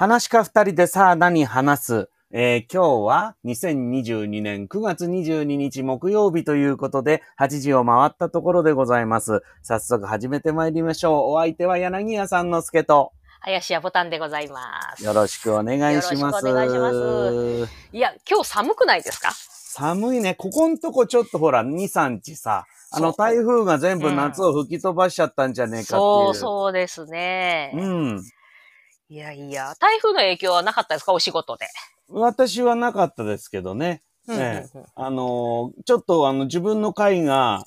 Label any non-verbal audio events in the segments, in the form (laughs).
話し家二人でさあ何話す？えー今日は2022年9月22日木曜日ということで、8時を回ったところでございます。早速始めてまいりましょう。お相手は柳家さんの助と、林家ボタンでございます。よろしくお願いします。よろしくお願いしまいや、今日寒くないですか？寒いね。ここんとこちょっとほら、2、3日さ、あの台風が全部夏を吹き飛ばしちゃったんじゃねえかっていう。そうそうですね。うん。いやいや、台風の影響はなかったですか？お仕事で。私はなかったですけどね。うんええうんうんあのーちょっとあの自分の会が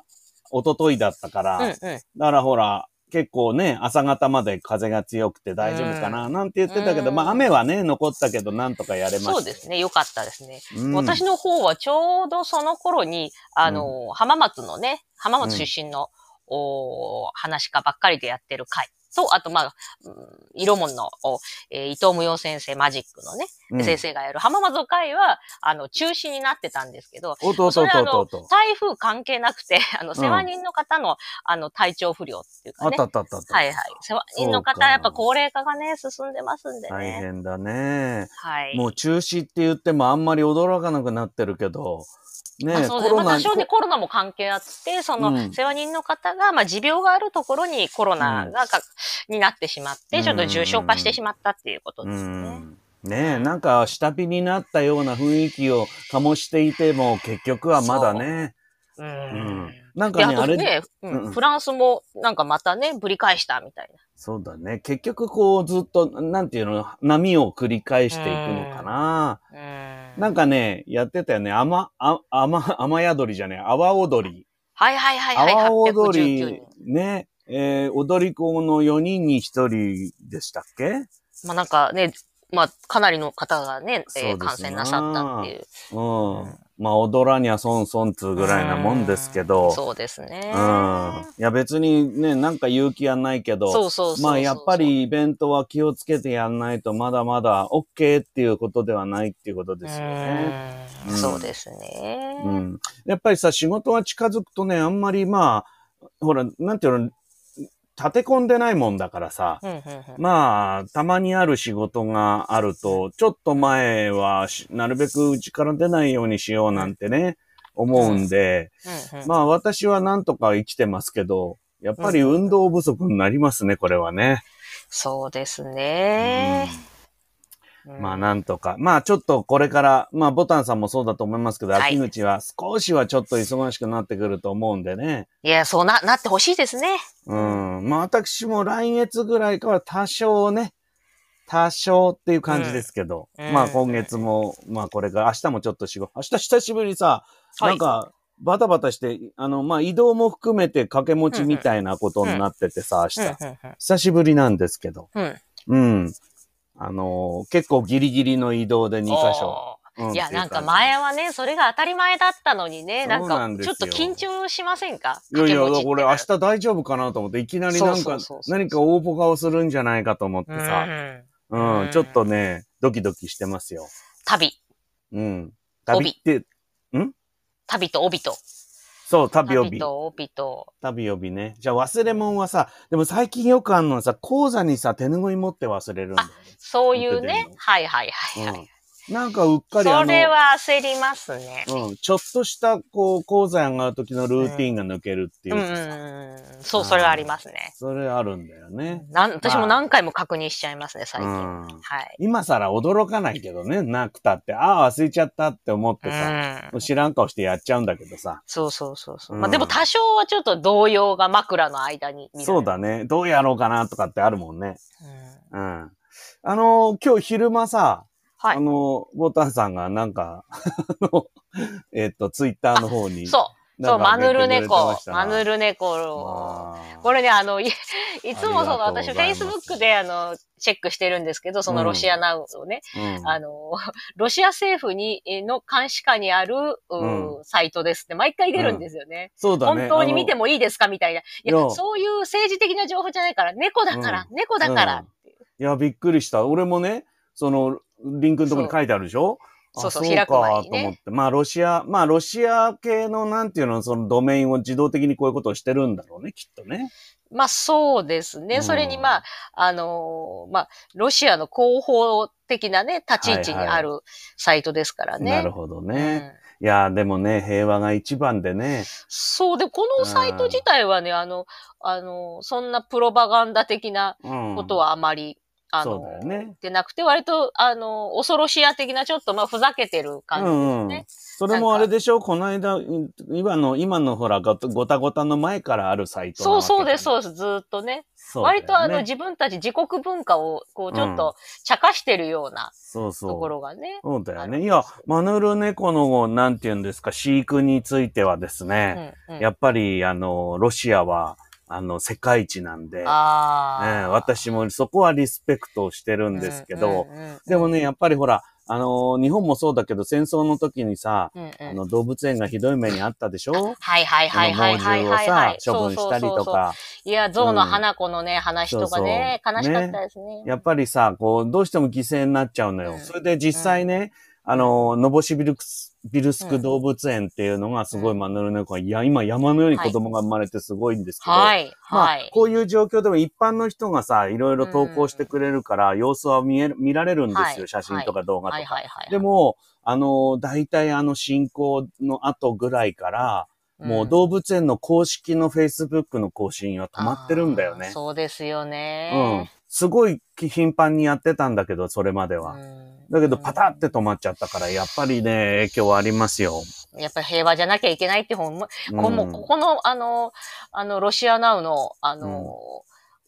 一昨日だったから、うんうん。だからほら、結構ね、朝方まで風が強くて大丈夫かな、なんて言ってたけど、うんまあ雨はね、残ったけど、なんとかやれましたよ。そうですね。よかったですね。うん私の方はちょうどその頃に、あの、浜松のね、浜松出身の、お話家ばっかりでやってる会と、あと、まあ、うん色門の、おえー伊藤無用先生、マジックのね、うん先生がやる浜松会は、あの、中止になってたんですけど、それはあの。台風関係なくて、(laughs) あの、世話人の方の、あの、体調不良っていうかねあった。あったあったあった。はいはい。世話人の方、やっぱ高齢化がね、進んでますんで大ね。変だね。はい。もう中止って言ってもあんまり驚かなくなってるけど、ねまあ、そうです。まあ、多少ね、こコロナも関係あって、その、うん世話人の方が、まあ、持病があるところにコロナがか、になってしまって、ちょっと重症化してしまったっていうことうですね。ん。ねえ、なんか下火になったような雰囲気を醸していても、結局はまだね。う。うんん。なんで、かね、あれ、ね、うんフランスも、なんかまたね、ぶり返したみたいそうだね。結局こうずっと、なんていうの、波を繰り返していくのかな。な。うん。かね、やってたよね。雨、あ雨、雨宿りじゃねえ。阿波踊り。はいはいはいはい、阿波踊819り人。、ね。えー踊り子の4人に1人でしたっけ？まあなんかね、まあかなりの方がね、えー感染なさったっていう。うん。まあ踊らにゃ損損つうぐらいなもんですけど。そうですね。うん。いや別にね、なんか勇気はないけど。そうそうそうそう。まあやっぱりイベントは気をつけてやんないとまだまだ OK っていうことではないっていうことですよね。うんうんそうですね。うん。やっぱりさ、仕事は近づくとね、あんまりまあ、ほら、なんていうの、立て込んでないもんだからさ、うんうんうん。まあ、たまにある仕事があると、ちょっと前はし、なるべくうちから出ないようにしようなんてね、思うんで、うんうんまあ私はなんとか生きてますけど、やっぱり運動不足になりますね、これはね。そうですね。まあなんとか。まあちょっとこれから、まあボタンさんもそうだと思いますけど、はい秋口は少しはちょっと忙しくなってくると思うんでね。いや、そうな、なってほしいですね。うん。まあ私も来月ぐらいから多少ね、多少っていう感じですけど、うんまあ今月も、まあこれから明日もちょっと仕事、明日久しぶりにさ、はいなんかバタバタして、あの、まあ移動も含めて掛け持ちみたいなことになっててさ、明日。うん久しぶりなんですけど、うんうんうん。あのー結構ギリギリの移動で2箇所。うんいや、なんか前はね、それが当たり前だったのにね、なんかちょっと緊張しませんか？いやいや、俺明日大丈夫かなと思って、いきなりなんか何か大ポカをするんじゃないかと思ってうん。さ、うんうん、ちょっとね、ドキドキしてますよ。旅、うん。旅って、旅と帯と。そう、旅予備。旅と帯と。旅予備ね。じゃあ忘れ物はさ、でも最近よくあるのはさ、講座にさ、手拭い持って忘れるんだよね。そういうね。はいはいはいはい。うん。なんかうっかりそれは焦りますね。うん、ちょっとした、こう、講座上がる時のルーティンが抜けるっていううんうんうん。そう、それはありますね。それあるんだよね。なん私も何回も確認しちゃいますね、最近。うんはい。今更驚かないけどね、なくたって、ああ、忘れちゃったって思ってさ、うん知らん顔してやっちゃうんだけどさ。そうそうそうそう。うんまあでも多少はちょっと動揺が枕の間に。そうだね。どうやろうかなとかってあるもんね。うん。うん。あのー今日昼間さ、はいあ。のーボタンさんがなんか、あの、えっと、ツイッターの方に。そう。そう、マヌル上げてくれてま猫し。たなマヌル猫あーこれね、あの、いいつもその、私、ありがとうございます Facebook で、あの、チェックしてるんですけど、そのロシアナウをね、うんあの、ロシア政府に、えの監視下にある、ううサイトですって、毎回出るんですよね。そうだね。本当に見てももいいですかみたいな。いやそういう政治的な情報じゃないから、猫だから、う猫だから。いや、びっくりした。俺もね、その、リンクのところに書いてあるでしょ？あそうそう開く前にねかと思って。まあ、ロシア、まあ、ロシア系の、なんていうの、そのドメインを自動的にこういうことをしてるんだろうね、きっとね。まあそうですね。うんそれにまあ、あのーまあ、ロシアの広報的なね、立ち位置にあるサイトですからね。なるほどうんね。いや、でもね、平和が一番でね。そうで、このサイト自体はね、あの、あの、そんなプロパガンダ的なうん。ことはあまり、あの、ねでなくて、割と、あの、恐ろしや的なちょっと、まあ、ふざけてる感じですね。それもあれでしょ？この間、今の、今のほら、ごごたごたの前からあるサイトなそうそうです、そうです、ずーっとね。ね割とあの、自分たち自国文化を、こう、ちょっと、茶化してるようなそうそう。ところがね。そうだよね。いや、マヌルネコの、なんて言うんですか、飼育についてはですね、うんうんやっぱり、あの、ロシアは、あの、世界一なんで、ああ、ええ私もそこはリスペクトをしてるんですけど、うんうんうんでもね、やっぱりほら、あの、日本もそうだけど、戦争の時にさ、うんうん。あの、動物園がひどい目にあったでしょ？はいはいはいはいはいはいはい。獣をさ、処分したりと。か、いや、象の花子のね、話とかね、そうそう。悲しかったですね。やっぱりさ、こう、どうしても犠牲になっちゃうのよ。うん。それで実際ね、あの、ノボシビルクス、ビルスク動物園っていうのがすごいマヌルネコが、いや、今山のように子供が生まれてすごいんですけど、はい、まあはい、。こういう状況でも一般の人がさ、いろいろ投稿してくれるから、様子は見える、見られるんですよ。はい写真とか動画とか。はいはいはい。で、も、あの、大体あの進行の後ぐらいから、もう動物園の公式の Facebook の更新は止まってるんだよね。そうですようんね。。すごい頻繁にやってたんだけど、それまでは。うんだけど、パタって止まっちゃったから、やっぱりね、影響はありますよ。やっぱり平和じゃなきゃいけないって本も、うんこもここの、あの、あの、ロシアナウの、あの、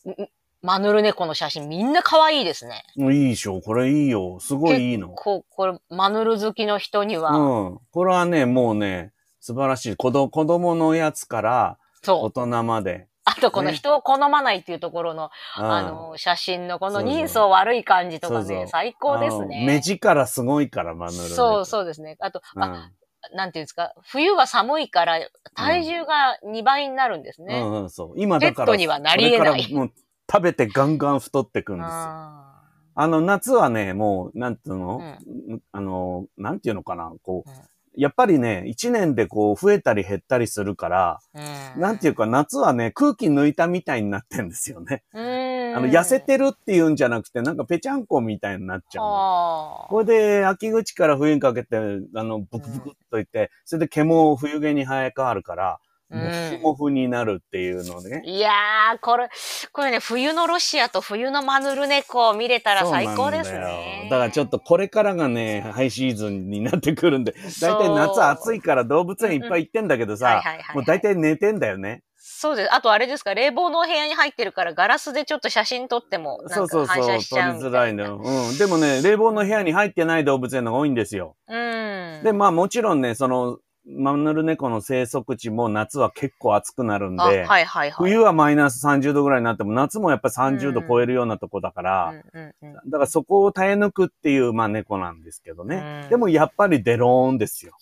んマヌルネコの写真みんな可愛いですね。いいでしょこれいいよ。すごいいいの。こう、これ、マヌル好きの人には、うん。これはね、もうね、素晴らしい。子供子供のやつから大。人まで。あと、このね人を好まないっていうところの、うんあの、写真のこの人相悪い感じとかね、最高ですね。目力すごいから、マヌル。そう、そうですね。あと、うん。あ、なんていうんですか、冬は寒いから体重が2倍になるんですね。うんうん、そう。今だから、ペットにはなり得ないもう食べてガンガン太ってくんですよ。ああの、夏はね、もう、なんていうの、うあの、なんていうのかな、こう、うんやっぱりね、一年でこう、増えたり減ったりするから、ーうん。なんていうか、夏はね、空気抜いたみたいになってんですよね。うーん。あの、痩せてるっていうんじゃなくて、なんかぺちゃんこみたいになっちゃうこれで、秋口から冬にかけて、あの、ブクブクっといって、それで毛も冬毛に生え変わるから、うんもふもふになるっていうのね。いやー、これ、これね、冬のロシアと冬のマヌルネコを見れたら最高ですねよ。だからちょっとこれからがね、ハイシーズンになってくるんで、大体夏暑いから動物園いっぱい行ってんだけどはいさもう大体寝てんだよね。そうです。あとあれですか、冷房の部屋に入ってるからガラスでちょっと写真撮っても、なそうんそうそう、か反取り。づらいのよ。うん。でもね、冷房の部屋に入ってない動物園のが多いんですよ。うん。で、まあもちろんね、その、マヌルネコの生息地も夏は結構暑くなるんあ、はいで、はいはい。冬はマイナス30度ぐらいになっても、夏もやっぱり30度超えるようなとこだから、うんうんうんだからそこを耐え抜くっていう、まあ猫なんですけどね。うんでもやっぱりデローンですよ。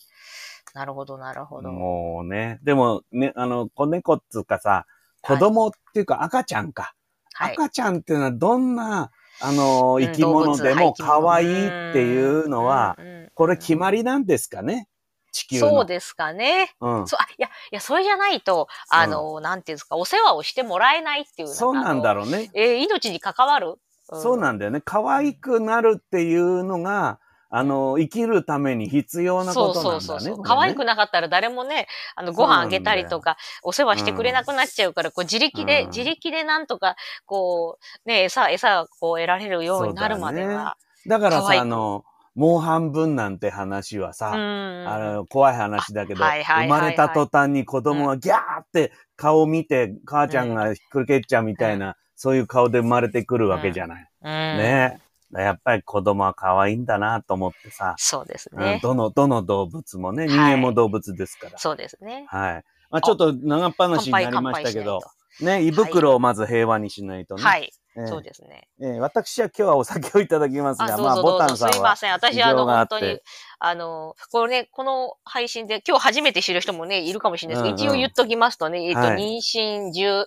なるほど、なるほど。もうね。でもね、あの、子猫っつうかさ、子供っていうか赤ちゃんか。はい。赤ちゃんっていうのはどんな、あの、うん生き物でも可愛いっていうのは、、うんうんうんこれ決まりなんですかね？地球の。そうですかね。うん。そう、あ、いや、いや、それじゃないと、あの、なんていうんですか、お世話をしてもらえないっていう。そうなんだろろうね。えー命に関わる？そうなんだよね。可愛くなるっていうのが、あの、生きるために必要なことなんだね。そうそうそう。可愛くなかったら誰もね、あの、ご飯あげたりとか、お世話してくれなくなっちゃうから、こう、自力で、うん自力でなんとか、こう、ね、餌、餌がこう得られるようになるまでは。だからさ、あの、もう半分なんて話はさ、うん。あの、怖い話だけど、あはいはいはいはい生まれた途端に子供がギャーって顔見て、母ちゃんがひっくり返っちゃうみたいな、そういう顔で生まれてくるわけじゃない。うん。ねやっぱり子供は可愛いんだなと思ってさ、そうですうんね。どの、どの動物もね、い人間も動物ですから。そうですね。はい。まあちょっと長っ話になりましたけど、ね、胃袋をまず平和にしないとね。はい。ええそうですね。ええ私は今日はお酒をいただきますあ、が、どまあ、ボ。タンさんは。すいません。私、あの、事情があって本当に、あの、これね、この配信で、今日初めて知る人もね、いるかもしれないですけど、うんうん一応言っときますとね、えっと、はい妊娠10、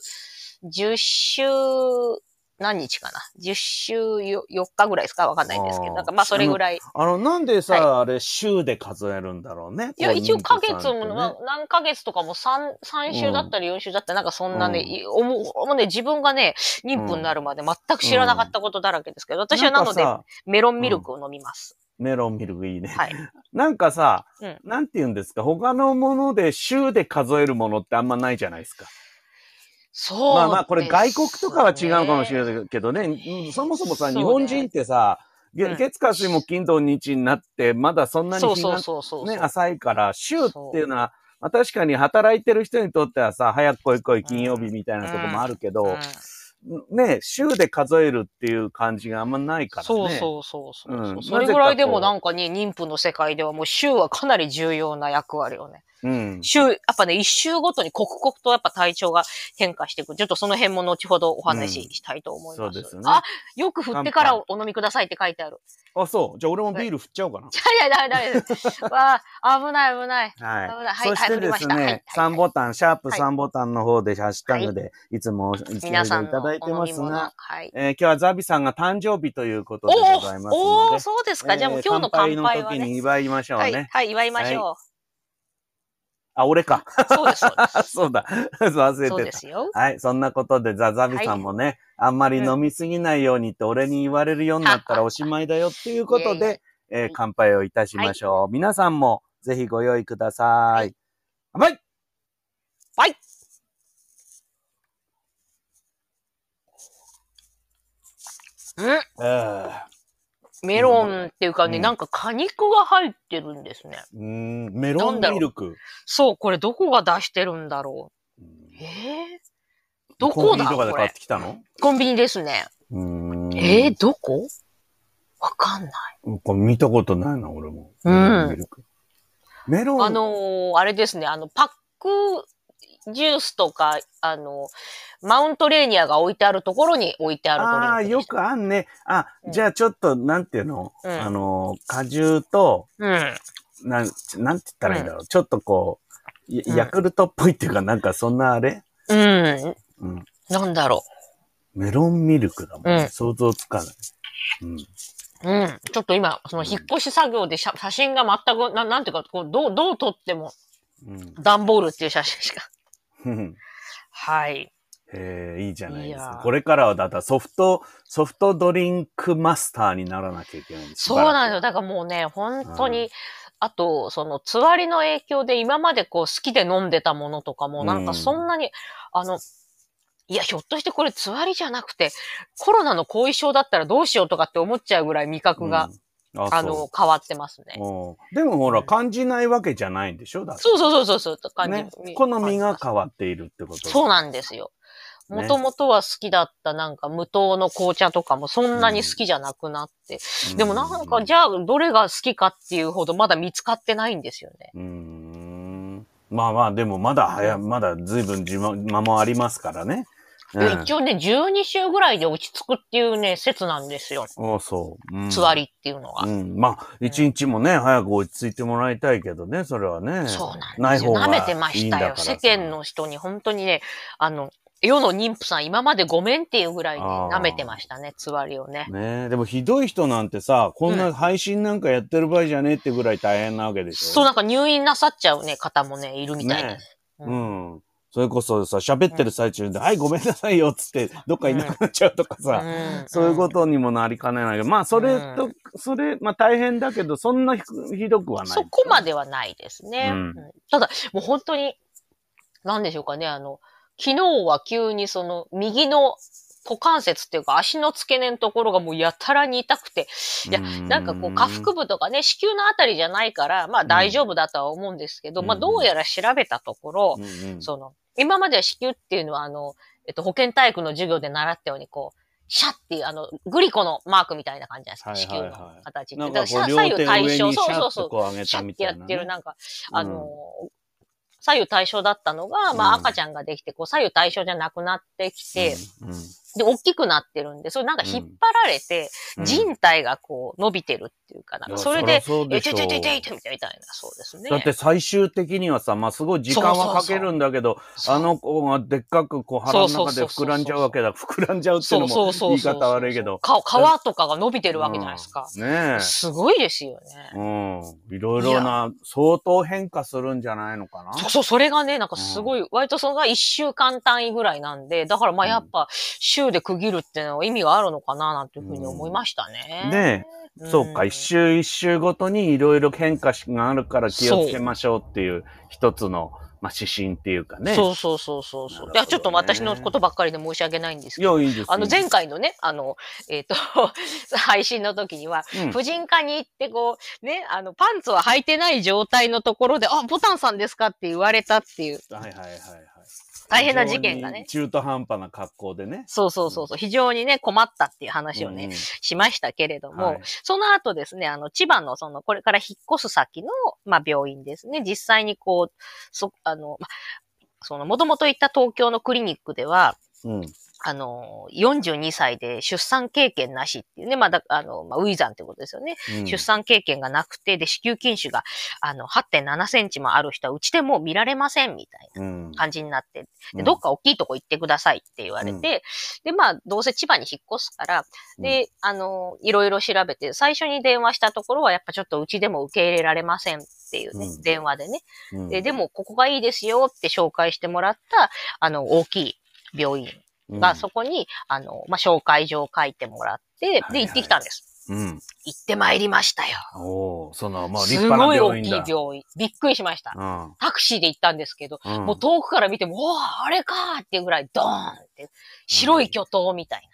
10週何日かな ?10 週4日ぐらいですか？わかんないんですけど。なんかまあそれぐらい。あの、なんでさ、はあれ、週で数えるんだろうね？いや、一応ヶ月も、ねな何ヶ月とかも3、三週だったり4週だったり、なんかそんなね、いおももうね、自分がね、妊婦になるまで全く知らなかったことだらけですけど、私はなので、メロンミルクを飲みます。メロンミルクいいね。はい。(laughs) なんかさ、うんなんて言うんですか、他のもので週で数えるものってあんまないじゃないですか。そう、まあまあ、これ外国とかは違うかもしれい。ないけどね、うん。そもそもさ、日本人ってさ、月火水も金土日になって、まだそんなに。ね、浅いから、週っていうのは、まあ、確かに働いてる人にとってはさ、早く来い来い金曜日みたいなとこもあるけど、うん。ね、週で数えるっていう感じがあんまないからね。そうそうそうそう、う。ん。それぐらいでもなんかね、妊婦の世界ではもう週はかなり重要な役割をね。うん。週、やっぱね、一週ごとに刻々とやっぱ体調が変化していく。ちょっとその辺も後ほどお話ししたいと思います。そうですねあ、よく振ってからお飲みくださいって書いてある。あ、そう。じゃあ俺もビール振っちゃおうかな。いやいや、ダメダメです。(laughs) わあ、危ない危ない。はい。危ないはいそしてですね、はいはい3ボタン、シャープはい3ボタンの方でハッシュタグで、いつも皆さんのただいて。ますが、はい。えー今日はザビさんが誕生日ということおでございますおおーので、そうですか。じゃあもうえー今日の乾杯のはね。時に祝いましょうはい、ね。はい、祝いましょあ、俺か。う。そうです、そうです。(laughs) そうだ。忘れそうてた。ですよ。はい。そんなことで、ザ・ザビさんもね、あんまり飲みすぎないようにって俺に言われるようになったら (laughs) おしまいだよっていうことで、えー乾杯をいたしましょう。皆さんもぜひご用意ください。乾杯はい。うんえメロンっていうかね、うんなんか果肉が入ってるんですね。ーうーん、メロンミルク。そう、これどこが出してるんだろう。ええどコンこだビニとかで買ってきたの？コンビニですね。うーん。えー、どこ？わかんない。これ見たことないな、俺も。うんメロンミルク。メロン。あのーあれですね、あの、パックジュースとか、あの、マウントレーニアが置いてあるところに置いてあるああ、よくあんね。あ、うんじゃあちょっと、なんていうの、うんあの、果汁と、うん。なん、なんて言ったらいいんだろう。ちょっとこう、ヤクルトっぽいっていうか、なんかそんなあれ？うん。うん。なんだろメロンミルクだもんね。うん想像つかない。うん。う。うん。ちょっと今、その引っ越し作業で写写真が全く、ななんていうか、こう、どう、どう撮っても、うん段ボールっていう写真しか。うん。はい。へえ、いいじゃないです。かこれからはだったらソフト、ソフトドリンクマスターにならなきゃいけないんですそうなんですよ。だからもうね、本当に、うんあと、その、つわりの影響で今までこう好きで飲んでたものとかも、なんかそんなに、あの、いや、ひょっとしてこれつわりじゃなくて、コロナの後遺症だったらどうしようとかって思っちゃうぐらい味覚が、うん、ああの、変わってますね。でもほら、うん感じないわけじゃないんでしょ？だそうそうそうそう、そう感じ、ね。好みが変わっているってことそうなんですよ。ねもともとは好きだったなんか無糖の紅茶とかもそんなに好きじゃなくなって。うんでもなんかじゃあどれが好きかっていうほどまだ見つかってないんですよね。うーん。まあまあ、でもまだ早、まだ随分自間もありますからね。で一応ね、12週ぐらいで落ち着くっていうね、説なんですよ。おそう。うんつわりっていうのが。うん。まあ、一日もね、早く落ち着いてもらいたいけどね、それはね。そうなんですよ。ない方が舐めてましたよ。世間の人に本当にね、あの、世の妊婦さん今までごめんっていうぐらいね、あー舐めてましたね、つわりをね。ねでもひどい人なんてさ、こんな配信なんかやってる場合じゃねえってぐらい大変なわけでしょ。そうなんか入院なさっちゃうね、方もね、いるみたいねです。う。ん。それこそさ、喋ってる最中で、はい、ごめんなさいよ、っつって、どっかいなくなっちゃうとかさ、うん。そういうことにもなりかねないけど、まあ、それと、うそれ、まあ大変だけど、そんなひひどくはない。そこまではないですね。うん。うん。ただ、もう本当に、なんでしょうかね、あの、昨日は急にその、右の股関節っていうか足の付け根のところがもうやたらに痛くて、いやなんかこう、下腹部とかね、子宮のあたりじゃないから、まあ大丈夫だとは思うんですけど、うん。まあどうやら調べたところ、うんうん。その、今までは子宮っていうのはあの、えっと、保健体育の授業で習ったようにこう、シャッっていう、あの、グリコのマークみたいな感じじゃないですか、はいはいはい。子宮の形って。だからかこう、両手を上にシャそうそうッそう。シャッたみたいなね。てやってる、なんか、うん。あの、左右対称だったのが、まあうん。赤ちゃんができて、こう左右対称じゃなくなってきて、うん。うんで、大きくなってるんで、それなんか引っ張られて、うん人体がこう伸びてるっていうかなんか、それで、え、ちょちょちょちょちょみたいな、そうですね。だって最終的にはさ、まあ、すごい時間はかけるんだけど、あの子がでっかくこう腹の中で膨らんじゃうわけだ。膨らんじゃうっていうのも言い方悪いけど。か皮とかが伸びてるわけじゃないですか。うんねえ。すごいですよね。うん。いろいろな、相当変化するんじゃないのかな。そうそう、それがね、なんかすごい、割とそのが一週間単位ぐらいなんで、だからまあやっぱ、週で区切るっていうのは意味があるのかな、なんていうふうに思いましたね。ねえ、そうか、ん一周一周ごとにいろいろ変化があるから気をつけましょうっていう一つの、まあ、指針っていうかね。そうそうそうそうそう。ねいや、ちょっと私のことばっかりで申し訳ないんですけど。いいですあの、前回のね、あの、えっ、と、(laughs) 配信の時には、うん婦人科に行って、こう、ね、あの、パンツは履いてない状態のところで、あ、ボタンさんですかって言われたっていう、はいはいはいはい。大変な事件がね。中途半端な格好でね。そうそうそうそう、非常にね、困ったっていう話をね、うんうん。しましたけれども、はい。その後ですね、あの、千葉のその、これから引っ越す先の、まあ、病院ですね、実際にこう、そ、あの、まあ、その、もともと行った東京のクリニックでは、うん。あの、42歳で出産経験なしっていうね、まあ、だあの、まあ、ウィザンってことですよね。うん。出産経験がなくて、で、子宮筋腫が、あの、8.7センチもある人は、うちでもう見られません、みたいうん。な感じになって、で、うん。どっか大きいとこ行ってくださいって言われて、で、まあ、どうせ千葉に引っ越すから、で、あの、いろいろ調べて、最初に電話したところは、やっぱちょっとうちでも受け入れられませんっていうね、うん。電話でね。うん。で、でも、ここがいいですよって紹介してもらった、あの、大きい病院が、そこに、あの、まあ、紹介状を書いてもらって、で、行ってきたんです。うん。行ってまいりましたよ。おおその、まあ、立す派なごい大きい病院。びっくりしました。うんタクシーで行ったんですけど、うんもう遠くから見ても、おーあれかーっていうぐらいドーンって、白い巨頭みたい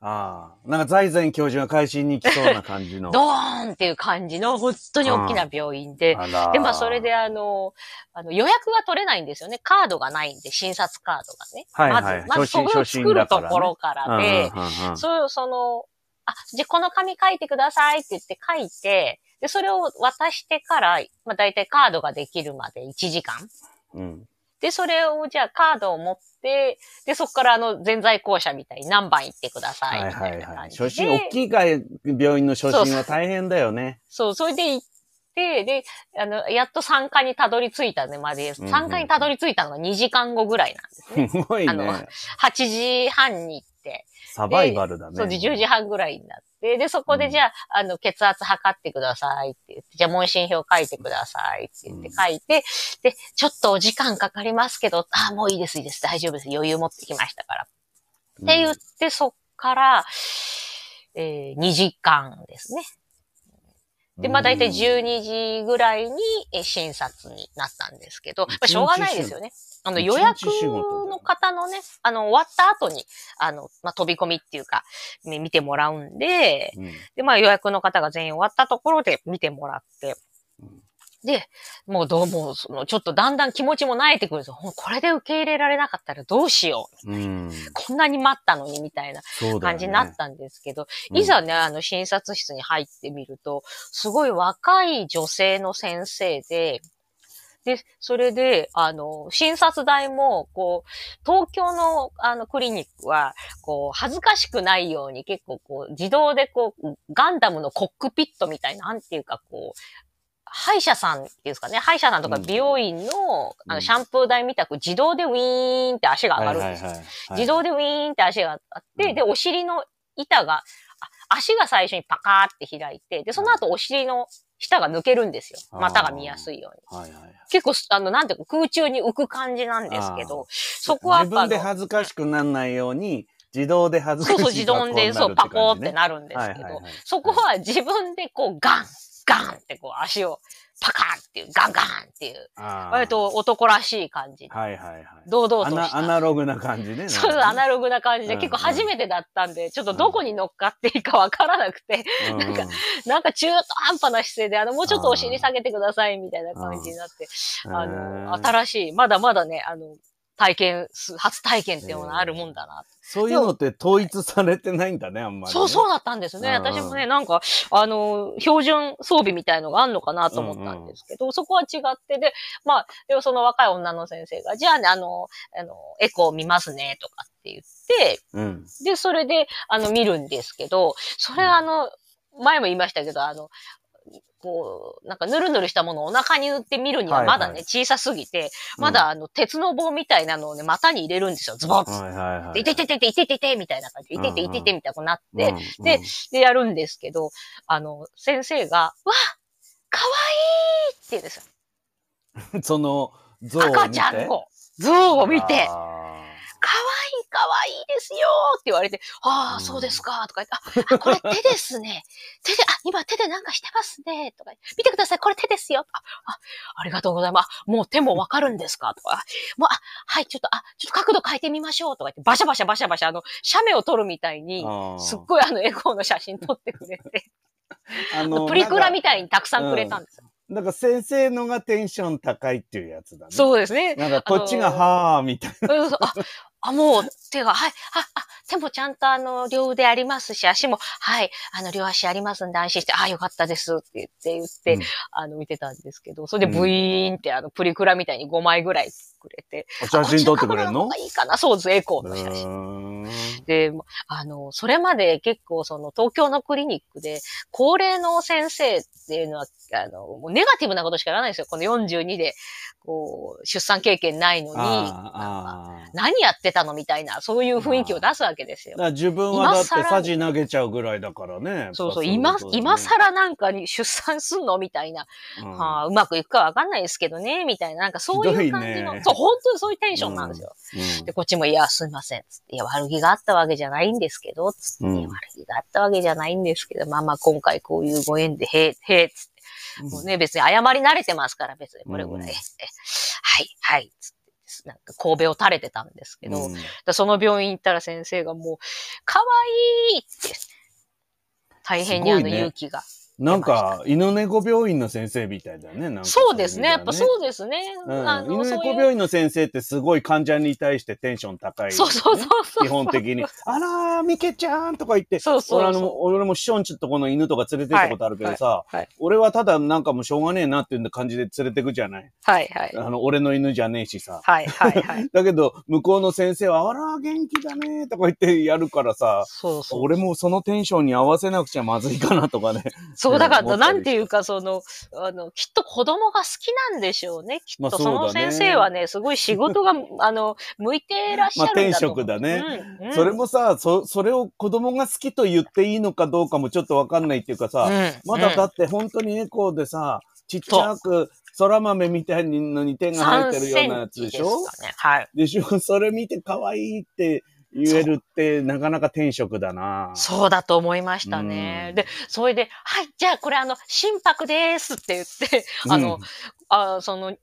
ああ。なんか財前教授が会心に来そうな感じの。な、(laughs) ドーンっていう感じの、本当に大きな病院で、で、まあ、それで、あの、あの予約が取れないんですよね。カードがないんで、診察カードがね。はいはいまず、まずそれを作るところからで、そう、その、あ、じゃあこの紙書いてくださいって言って書いて、で、それを渡してから、まあ、大体カードができるまで1時間。うん。で、それを、じゃあカードを持って、で、そこからあの、全在校舎みたいに何番行ってくださ、はいはいいはい。な感じで。初心、大きいか病院の初心は大変だよね。そう、それで行って、で、あの、やっと参加にたどり着いたねまで、参加にたどり着いたのが2時間後ぐらいなんですね。(laughs) すごいあのね。8時半に行って、サバイバルだね。そう、10時半ぐらいになって、で、そこうん。でじゃあ、あの、血圧測ってくださいって言って、じゃあ問診票書いてくださいって言ってうん。書いて、で、ちょっとお時間かかりますけど、あ、もういいです、いいです、大丈夫です、余裕持ってきましたから。うんって言って、そっから、えー、2時間ですね。で、まあ大体12時ぐらいにえー診察になったんですけど、まあしょうがないですよね。あの予約の方のね、あの終わった後に、あの、まあ飛び込みっていうか、ね見てもらうんで、うんで、まあ予約の方が全員終わったところで見てもらってうん、で、もうどうも、その、ちょっとだんだん気持ちも慣れてくるんですよ。これで受け入れられなかったらどうしよう。うん。こんなに待ったのにみたいな感じになったんですけど、うんいざね、あの、診察室に入ってみると、すごい若い女性の先生で、で、それで、あの、診察台も、こう、東京の、あの、クリニックは、こう、恥ずかしくないように結構、こう、自動で、こう、ガンダムのコックピットみたいな、なんていうか、こう、歯医者さんですかね、歯医者さんとかうん。美容院の、あうん。の、シャンプー台みたく自動でウィーンって足が上がるんですよ。自動でウィーンって足があって、うん。で、お尻の板が、あ足が最初にパカーって開いて、で、その後お尻の下が抜けるんですよ。股が見やすいように。はいはいはい。結構、あの、なんていうか空中に浮く感じなんですけど、そこは自分で恥ずかしくならないように、自動で恥ずそうそう、かしい自動で、そう、パコーってなるんですけどそこは自分でこう、ガン、ガンってこう、足をパカーンっていう、ガンガンっていう、割と男らしい感じ。はいはいはい。堂々とアした。ナアナログな感じね。(laughs) そうそう、アナログな感じで、うん結構初めてだったんで、ちょっとどこに乗っかっていいかわからなくて、うんなんかなんか中途半端な姿勢で、あの、もうちょっとお尻下げてください、みたいな感じになって、あの、新しい、まだまだね、あの、体験す、初体験っていうのがあるもんだな。そういうのって統一されてないんだね、あんまりね。そうそうだったんですね。うんうん私もね、なんか、あの、標準装備みたいのがあんのかなと思ったんですけど、そこは違って、で、まあ、でもその若い女の先生が、じゃあね、あの、あの、エコー見ますね、とかって言って、うん。で、それで、あの、見るんですけど、それあの、前も言いましたけど、あの、こう、なんかぬるぬるしたものをお腹に塗って見るにはまだね、小さすぎて、まだあの、鉄の棒みたいなのをね、股に入れるんですよ、ズボッはいはいはい。で、いてててて、いててて、みたいな感じ。で、いてていてて、みたいななって、うんで、で、やるんですけど、あの、先生が、わかわいい！って言うんですよ。う (laughs) んその、像を見て？赤ちゃんを、像を見て、あかわいい、かわいいですよって言われて、ああ、うんそうですか、とか言って、あ、あこれ手ですね。(laughs) 手で、あ、今手でなんかしてますね、とか見てください、これ手ですよ。あ、あありがとうございます。あもう手もわかるんですかとか、あもう、あ、はい、ちょっと、あ、ちょっと角度変えてみましょう、とか言って、バシャバシャバシャバシャ、あの、写メを撮るみたいに、ーすっごいあの、エコーの写真撮ってくれて、(laughs) あの (laughs) プリクラみたたいにたくさんくれたんですよ。なんか先生のがテンション高いっていうやつだね。そうですね。なんかこっちがあのーはーみたいそうそうあ、あ、もう手が、はい、あ、手もちゃんとあの、両腕ありますし、足も、はい、あの、両足ありますんで安心して、あ、よかったですって言って、言って、うんあの、見てたんですけど、それでブイーンってあの、プリクラみたいに5枚ぐらいくれて、な。写真撮ってくれるの？いいかなそうです、エコーうの写真。で、あの、それまで結構その東京のクリニックで、高齢の先生っていうのは、あの、もうネガティブなことしか言わないんですよ。この42で、こう、出産経験ないのに。何やってたのみたいな、そういう雰囲気を出すわけですよ。自分はだってサジ投げちゃうぐらいだからね。そうそう、今今更なんかに出産すんの？みたいな、うん。はあ、うまくいくかわかんないですけどね、みたいな、なんかそういう感じひの、ねそう、本当にそういうテンションなんですよ。うん。で、こっちも、いや、すいません。つっていや、悪気があったわけじゃないんですけど、つって、うん。悪気があったわけじゃないんですけど、まあまあ、今回こういうご縁で、へえ、へえ、つって。もうね、別に謝り慣れてますから、別に。これぐらい。はい、はい、つって。なんか神戸を垂れてたんですけど、うんでその病院行ったら先生がもう、かわいいって。大変にあの勇気が。なんか、犬猫病院の先生みたいだね。なんかそうですね。やっぱうそうですね。うんあの、犬。猫病院の先生ってすごい患者に対してテンション高い、ね。そうそうそうそう。基本的に。あらー、ミケちゃんとか言って。そうそう俺あの、俺もションチとこの犬とか連れて行ったことあるけどさ、はいはい俺はただなんかもうしょうがねえなっていう感じで連れてくじゃない。はいはい。あの、俺の犬じゃねえしさ。はいはいはい。(laughs) だけど、向こうの先生は、あらー、元気だねとか言ってやるからさ、そうそう。俺もそのテンションに合わせなくちゃまずいかなとかね。そう、だから、なんていうか、その、あの、きっと子供が好きなんでしょうね。きっと、まあその先生はね、すごい仕事が、(laughs) あの、向いてらっしゃるんだと。まあ天職だねうん。うんそれもさ、そ、それを子供が好きと言っていいのかどうかもちょっとわかんないっていうかさ、うんまだだって本当にエコーでさ、ちっちゃく空豆みたいのに点が入ってるようなやつでしょ？3センチでね。はい。でしょ？(laughs) それ見て可愛いって言えるってなかなか天職だな。そうだと思いましたね。うんで、それで、はい、じゃあこれあの、心拍ですって言って、あの、あその、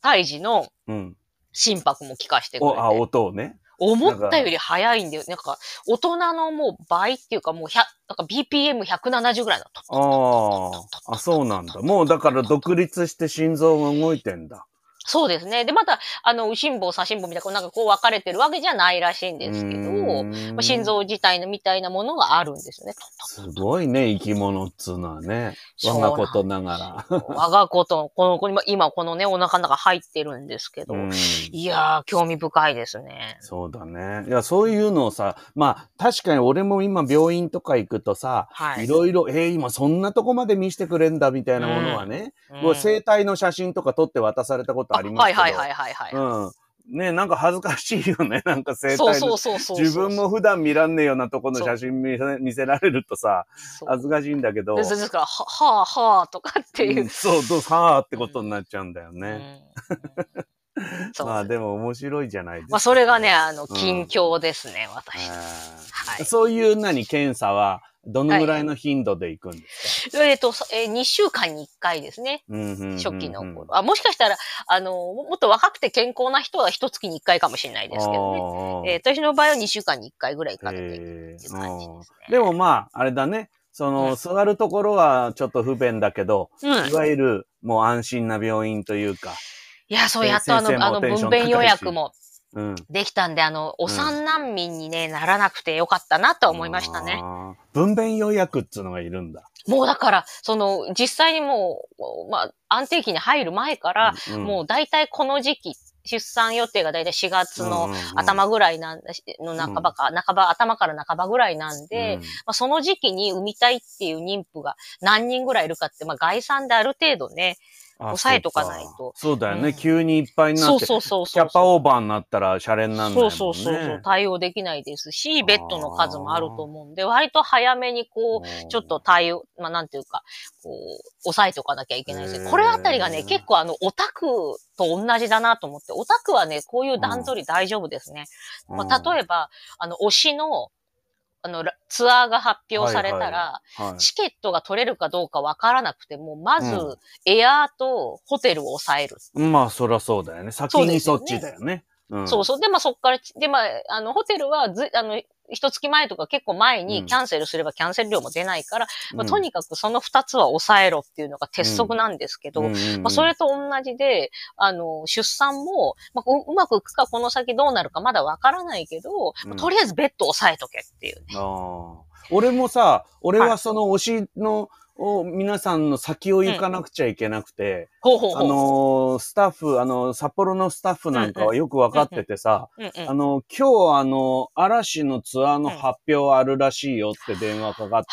胎児のうん、うん。心拍も聞かせてくれて。お、あ、音をね。思ったより早いんだよ。なんか、大人のもう倍っていうかもう100、なんか BPM170 ぐらいだった。ああ、あ、そうなんだ。もうだから独立して心臓が動いてんだ。そうですね。で、また、あの、右心房、左心房みたいな、こうなんかこう分かれてるわけじゃないらしいんですけど、まあ、心臓自体のみたいなものがあるんですよね。すごいね、生き物っつうのはね。我がことながら。我が子と、この子に、今このね、お腹の中入ってるんですけど、うんいやー、興味深いですね。そうだね。いや、そういうのをさ、まあ、確かに俺も今病院とか行くとさ、はいいろいろ、えー今そんなとこまで見せてくれんだみたいなものはね、うんもう生体の写真とか撮って渡されたことありますけど。はいはいはいはいはい。うん。ねなんか恥ずかしいよね。(laughs) なんか生体の。そうそうそうそうそう。自分も普段見らんねえようなとこの写真見せ見せられるとさ、恥ずかしいんだけど。ですから、は、はあ、はあとかっていう。うんそう、どうさあってことになっちゃうんだよね。うん (laughs) まあでも面白いじゃないですか。まあ、それがね、あの、うん近況ですね、私。あはい。ーそういう何、検査は、どのぐらいの頻度で行くんですか、えっと、そえー、2週間に1回ですね。うんうんうんうん初期の頃。あ、もしかしたら、あの、ももっと若くて健康な人は1月に1回かもしれないですけどね。えー私の場合は2週間に1回ぐらいかけてっていう感じですね。でもまあ、あれだね。その、うん座るところはちょっと不便だけど、うんい。わゆるもう安心な病院というか、いや、そう、やっとあの、あの、分娩予約もうん。できたんで、あの、お産難民にね、ならなくてよかったなと思いましたね。分娩予約っつうのがいるんだ。もうだから、その、実際にもう、まあ、安定期に入る前から、うんもう大体この時期っ出産予定がだいたい4月のうんうんうん頭ぐらいなの半ばか、半ば、頭から半ばぐらいなんで、うんまあ、その時期に産みたいっていう妊婦が何人ぐらいいるかって、まあ、概算である程度ね、あ抑えとかないと。そうだよね、うん。急にいっぱいになって。そうそうそうそう。キャパオーバーになったらシャレになるんだね。うそうそうそう、対応できないですし、ベッドの数もあると思うんで、割と早めにこう、ちょっと対応、まあなんていうか、こう、抑えておかなきゃいけないですこれあたりがね、結構あの、オタクと同じだなと思って、オタクはね、こういう段取り大丈夫ですね。まあ、例えば、あの、推しの、あの、らツアーが発表されたら、ば、はい、チケットが取れるかどうかわからなくても、まずうん、エアーとホテルを抑える。まあ、そりゃそうだよね。先にそっちだよね。うん。そうそう。で、まあそっから、で、まあ、あの、ホテルはず、あの、一月前とか結構前うん。にキャンセルすればキャンセル料も出ないから、まあ、うん。とにかくその二つは抑えろっていうのが鉄則なんですけど、まあ、それと同じで、あの、出産も、まあ、ううまくいくかこの先どうなるかまだわからないけど、うん。まあとりあえずベッドを抑えとけっていうね。ああ俺もさ、俺ははい。その推しの、お皆さんの先を行かなくちゃいけなくて。あのースタッフ、あの、札幌のスタッフなんかはよくわかっててさ、あの、今日あの、嵐のツアーの発表あるらしいよって電話かかって。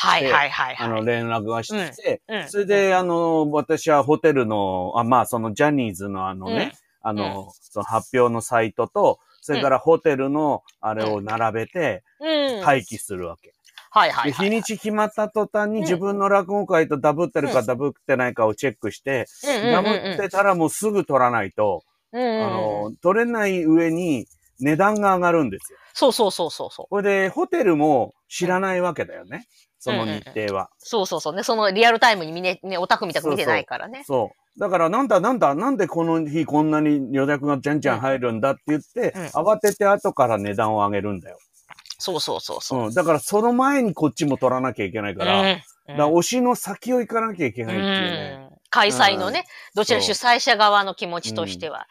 あの、連絡がしてそれで、あの、私はホテルの、あ、まあ、そのジャニーズのあのね、あの、その発表のサイトと、それからホテルのあれを並べて。待機するわけ。ではいはいはい。日にち決まった途端にうん自分の落語会とダブってるかダブってないかをチェックして、ダブってたらもうすぐ取らないと、あの、取れない上に値段が上がるんですよ。そうそうそうそうそう。これで、ホテルも知らないわけだよね。その日程は。そうそうそうね。そのリアルタイムに見ね、ね、オタクみたく見てないからね。そう。だから、なんだなんだ、なんでこの日こんなに予約がじゃんじゃん入るんだって言って、うん慌てて後から値段を上げるんだよ。そうそうそうそう。うん。だから、その前にこっちも取らなきゃいけないから、だから推しの先を行かなきゃいけないっていうね。うん開催のね、どちら主催者側の気持ちとしては。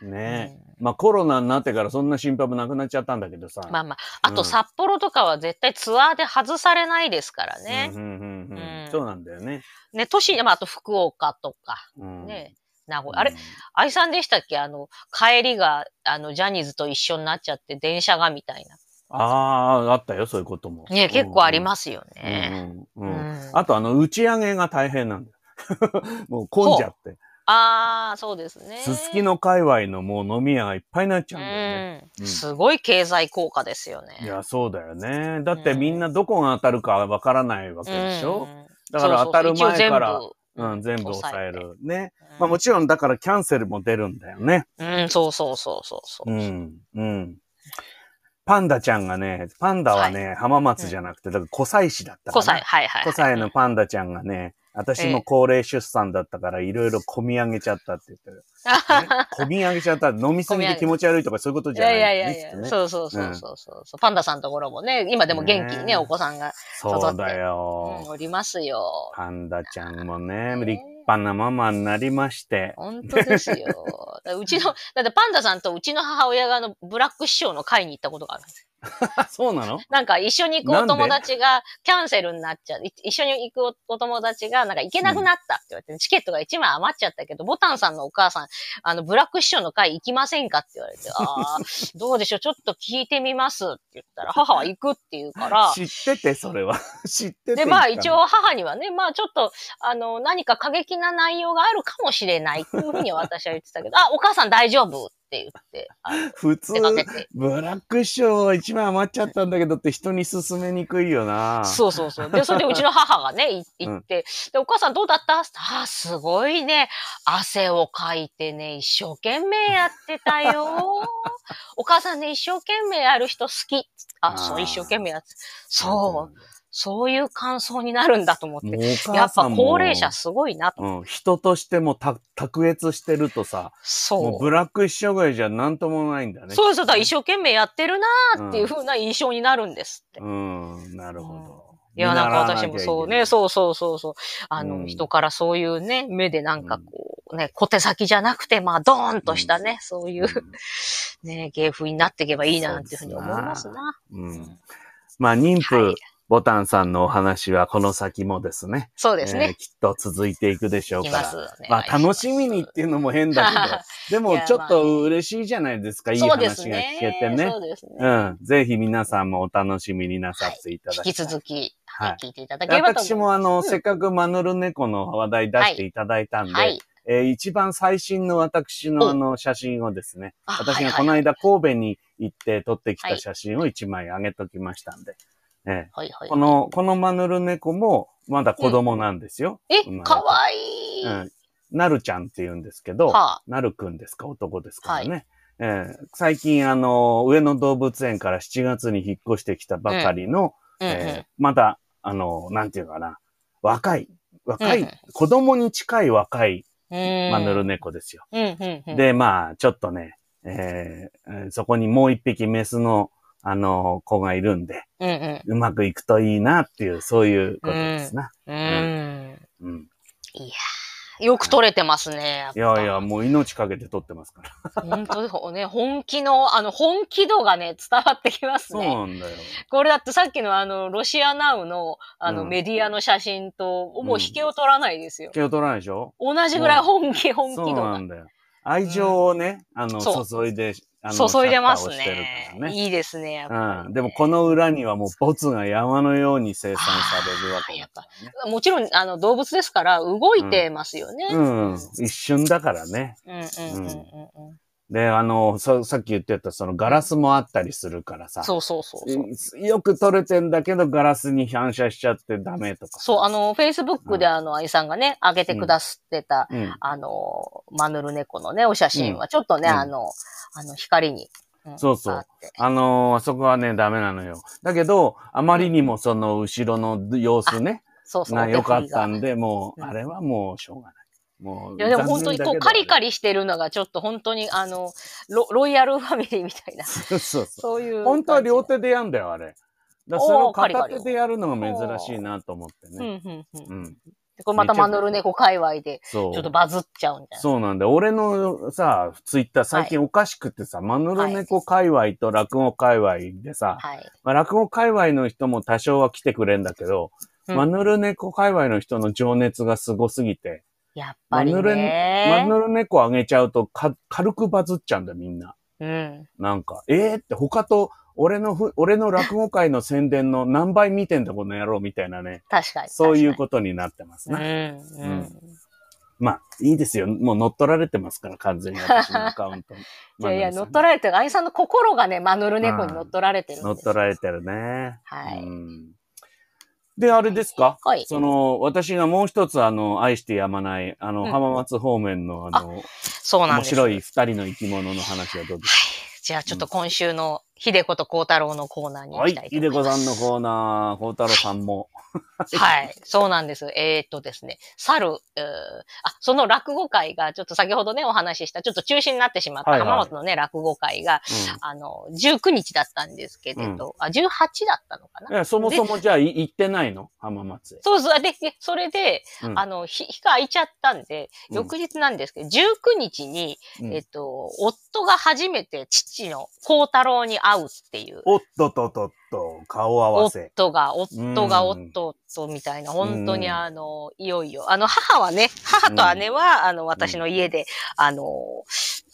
ねえ。うんまあコロナになってからそんな心配もなくなっちゃったんだけどさ。まあまあ、あうんと札幌とかは絶対ツアーで外されないですからねうん。うんうんうんうんそうなんだよね。ね、都市、まああと福岡とか、うんね、名古屋。あれ、愛さんでしたっけ？あの、帰りが、あの、ジャニーズと一緒になっちゃって電車がみたいな。ああ、あったよ、そういうことも。ね、結構ありすますようね。んうんうんうんあと、あの、打ち上げが大変なんだよ。(laughs) もう混んじゃって。ああ、そうですね。すすきの界隈のもう飲み屋がいっぱいになっちゃうんだよね。うん。うんすごい経済効果ですよね。いや、そうだよね。だってみんなどこが当たるかわからないわけでしょ、うんだから当たる前から、そううん、全部抑えてる。ね。うんまあもちろんだからキャンセルも出るんだよね。うん、そうそうそうそうそう。うん。うん。パンダちゃんがね、パンダはね、浜松じゃなくて、だから湖西市だったから。5歳、はいはい。湖西のパンダちゃんがね、私も高齢出産だったから、いろいろ込み上げちゃったって言ってる。(laughs) ね込み上げちゃった。飲みすぎて気持ち悪いとかそういうこといじゃなやいね。いやいやいや、ねそうそうそうそうそう、うパンダさんのところもね、今でも元気にね、ねお子さんが、そうだうん、よ。おりますよ。パンダちゃんもね、ね立派なママになりまして。本当ですよ。うちの、だってパンダさんとうちの母親があの、ブラック師匠の会に行ったことがあるんです。(laughs) そうなの？なんか一緒に行くお友達がキャンセルになっちゃう。い一緒に行くお友達がなんか行けなくなったって言われて、チケットが1枚余っちゃったけど、ボタンさんのお母さん、あの、ブラック師匠の会行きませんかって言われて、(laughs) ああ、どうでしょう、ちょっと聞いてみますって言ったら、母は行くって言うから、(laughs) 知ってて、それは。知ってて。で、まあ一応。母にはね、まあちょっと、あの、何か過激な内容があるかもしれないっていうふうに私は言ってたけど、あ、お母さん大丈夫？って言って、(laughs) 普通。ブラック師匠一枚余っちゃったんだけどって人に勧めにくいよな。そうそうそう。で、それでうちの母がね、い行って、で、お母さんどうだった？ってああ、すごいね。汗をかいてね、一生懸命やってたよ。(laughs) お母さんね、一生懸命やる人好き。あ、そう、あー一生懸命やって。そう、そういう感想になるんだと思って。やっぱ高齢者すごいなと。うん、人としてもた卓越してるとさ、もそうう。ブラック師匠ぐらいじゃなんともないんだね。そうそう、一生懸命やってるなーっていう風な印象になるんですって。うん、なるほうんど。いや、なんか私もそうね、そうそうそうそう。あの、うん人からそういうね、目でなんかこう、ね、小手先じゃなくて、まあ、ドーンとしたね、そういう、ね、芸風になっていけばいいな、っていうふうに思いますな。うん。まあ、妊婦、はいボタンさんのお話はこの先もですね、そうですね。えーきっと続いていくでしょうから。ます。まあ楽しみにっていうのも変だけど、(laughs) でもちょっと嬉しいじゃないですか、いい話が聞ね。けてねそ。うですね。うん。ぜひ皆さんもお楽しみになさっていただきたい。引き続き、ははいい、聞いていただければと。私もあの、うんせっかくマヌルネコの話題出していただいたんで、はい。えー一番最新の私のあの写真をですね、あ私がこの間神戸に行って撮ってきた写真を一枚上げときましたんで、えーはいはい。この、このマヌルネコもまだ子供なんですよ。え生まれ、てかわいい。はうん。なるちゃんって言うんですけど、あ。なるくんですか？男ですからね。えー最近あの、上野動物園から7月に引っ越してきたばかりの、うんうん。えーまだ、あの、なんていうかな、若い、若い、うんうん子供に近い若いうんマヌルネコですよ。うんうんうん。で、まあ、ちょっとね、えーえーそこにもう一匹メスの、あの、子がいるんで、うんうん。うまくいくといいなっていう、そういうことですな。うん。うん。いやーよく撮れてますね。いやいや、もう命かけて撮ってますから。本当ね。本気の、あの、本気度がね、伝わってきますそうね。なんだよ。これだってさっきのあの、ロシアナウの、あの、うんメディアの写真と、もう引けを取らないですよ。手を取らないでしょ？同じぐらい本気、本そう気度が。なんだよ。愛情をね、あの、そう注いで、あの注いでますねね。いいですね、やっぱりね、うん。でもこの裏にはもうボツが山のように生産されるわけだからね。もちろん、あの、動物ですから、動いてますよね。うん。一瞬だからね。うん、うん、うん、うんうん。で、あの、ささっき言ってたそのガラスもあったりするからさ。そうそうそうそう。よく撮れてんだけどガラスに反射しちゃってダメとか。そう、あの、Facebook であの、愛さんがね、上げてくださってた、うん。あの、マヌルネコのね、お写真は、ちょっとね、うんあの、あの、光に。んそうそうあのーあそこはね、ダメなのよ。だけど、あまりにもその後ろの様子ね、そうそう。が良かったんで、もう、うんあれはもうしょうがない。もう、がいや、でも本当にこう、カリカリ。リしてるのがちょっと本当に、あの、ロロイヤルファミリーみたいな、(laughs) そうそうそう。いう。本当は両。手でやんだよ、あれ。だからそれを片手でやるのが珍しいなと思ってうん、ね。うん、うん。うん。でこれまたマヌルネコ界隈で。ちょっとバズっちゃうんじゃないそうなんだよ。俺のさ、ツイッター最近おかしくてさ、マヌルネコ界隈と落語界隈でさ、はい。まあ、落語界隈の人も多少は来てくれんだけど、うんマヌルネコ界隈の人の情熱がすごすぎて、やっぱりマヌルマね。ヌルネコあげちゃうとか軽くバズっちゃうんだよ、みんな。うん。なんか、えー、って他と、俺のふ、俺の落語界の宣伝の何倍見てんだこの野郎みたいなね。確かに。そういうとことになってますうん、ね。うん。まあ、いいですよ。もう乗っ取られてますから、完全に私のアカウント。(laughs) いやいや、乗っら取られてる。愛さんの心がね、マヌルネコに乗っ取られてるん乗っ。取られてるね。はいうんで、あれですか？はい。その、私がもう一つ、あの、愛してやまない、あの、うん浜松方面の、あの、面そうなんです。白い二人の生き物の話はどうですじゃあちょっと今週の秀子と孝太郎のコーナーに行きたい、と思います。いでこさんのコーナー、孝太郎さんも。はい。そうなんです。(laughs) えーっとですね、猿、うーあ、その落語会が、ちょっと先ほどね、お話しした、ちょっと中止になってしまったはいはい浜松のね、落語会が、あの、19日だったんですけれど、あ、18だったのかな？そもそもじゃあ、い行ってないの？浜松へ。そうそう。で、でそれで、うんあの、日日が空いちゃったんで、うん翌日なんですけど、19日に、うんえっと、夫が初めて父の孝太郎に会うっていう。おっとっとっとっと、顔合わせ。夫が、夫が夫とみたいな、本当にあの、いよいよ。あの、母はね、母と姉は、あの、私の家で、あの、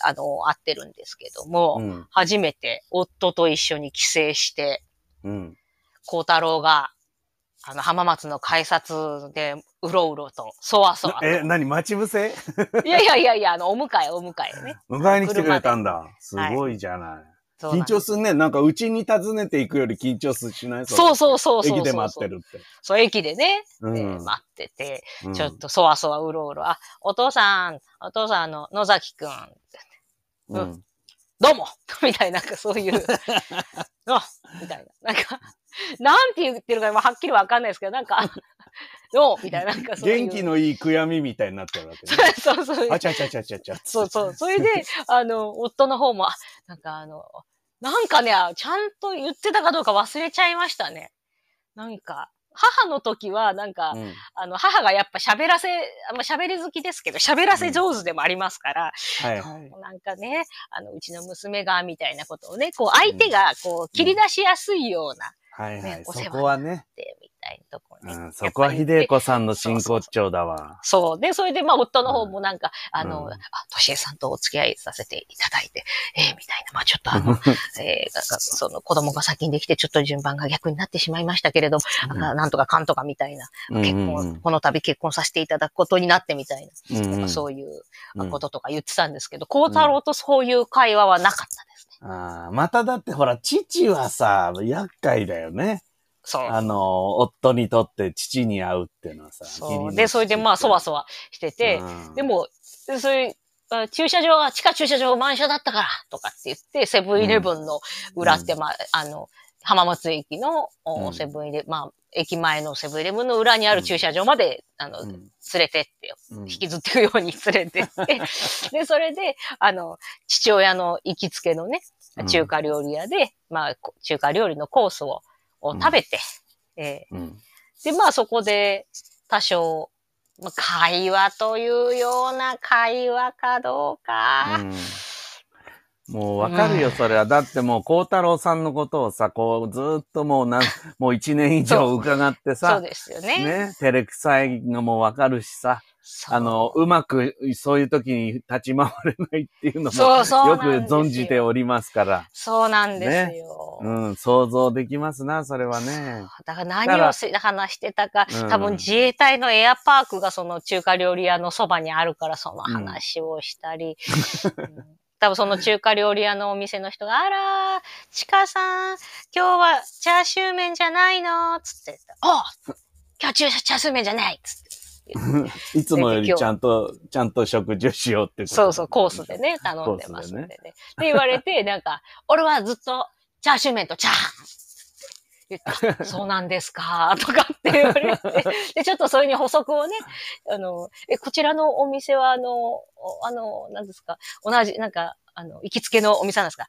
あの、会ってるんですけども、うん。初めて夫と一緒に帰省して、うん。孝太郎が、あの、浜松の改札で、うろうろと、そわそわと。え、何待ち伏せ？いやいやいやいや、あの、お迎え、お迎えね。迎えに来てくれたんだ。すごいじゃない。緊そうなんです張すんね。なんか、うちに訪ねていくより緊張すしない？そうそうそう。駅で待って。るって。そう、駅でね、でうん。待ってて、うんちょっとそわそわうろうろ、あ、お父さん、お父さん、あの、野崎くん、うん。どうも (laughs) みたいな、なんかそういう、(laughs) (laughs) あみたいな。なんか、なんて言ってるかまあはっきりわかんないですけど、なんか、どう？みたいな、なんかそういう。元気のいい悔やみみたいになってるわけね。そうそう。あちゃちゃちゃちゃちゃ。そうそう。それで、あの、夫の方も、あなんかあの、なんかね、ちゃんと言ってたかどうか忘れちゃいましたね。なんか、母の時は、なんか、うん。あの、母がやっぱ喋らせ、ま喋り好きですけど、喋らせ上手でもありますから、はいはい。なんかね、あの、うちの娘が、みたいなことをね、こう、相手が、こう、切り出しやすいような、はいはい。そねお世話こはね、て、みたいなところね。うん、そこは秀子さんの真骨頂だわ。そう。で、それで、まあ、夫の方もなんか、あの、うんあ、としえさんとお付き合いさせていただいて、えーみたいな。まあ、ちょっとあの、(laughs) えーなんかその子供が先にできて、ちょっと順番が逆になってしまいましたけれど、うなんとかかんとかみたいな、結婚、この度結婚させていただくことになってみたいな、うんなんかそういううんこととか言ってたんですけど、孝太郎とそういう会話はなかった。ああ、まただってほら、父はさ、厄介だよね。そう。あの、夫にとって父に会うっていうのはさ。そう。で、それでまあ、そわそわしてて、うんで、も、そういう、あ駐車場が地下駐車場満車だったからとかって言って、セブンイレブンの裏って、まあ、あの、浜松駅のおうんセブンイレブン、まあ、駅前のセブンイレブンの裏にある駐車場まで、あの、うん。連れてって、うん。引きずっていくように連れてって、で、それで、あの、父親の行きつけのね、中華料理屋で、まあ、こ中華料理のコースをを食べて、えー。うん。で、まあそこで多少、まあ、会話というような会話かどうか。うんもうわかるよ、それは。だってもう、孝太郎さんのことをさ、こう、ずーっともうなん、もう一年以上伺ってそうさ、ですよね。ね、照れくさいのもわかるしさ、あの、うまくそういう時に立ち回れないっていうのも、そうそうよく存じておりますから。そうなんですよ。うん、想像できますな、それはね。だから何をし話してたか、うん多分自衛隊のエアパークがその中華料理屋のそばにあるからその話をしたり、(laughs) うん多分その中華料理屋のお店の人が、あらー、ちかさん、今日はチャーシュー麺じゃないの？つって、あ今日チャーチャーシュー麺じゃないつって。(laughs) いつもよりちゃんと、ちゃんと食事をしようってそうそう、コースで。ね、頼んでますんでね。で、言われて、なんか、俺はずっと、チャーシュー麺とチャーハン (laughs) そうなんですか、(laughs) とかって言われて、(laughs) で、ちょっとそれに補足をね、あの、え、こちらのお店は、あの、おあの、何ですか、同じ、なんか、あの、行きつけのお店なんですか、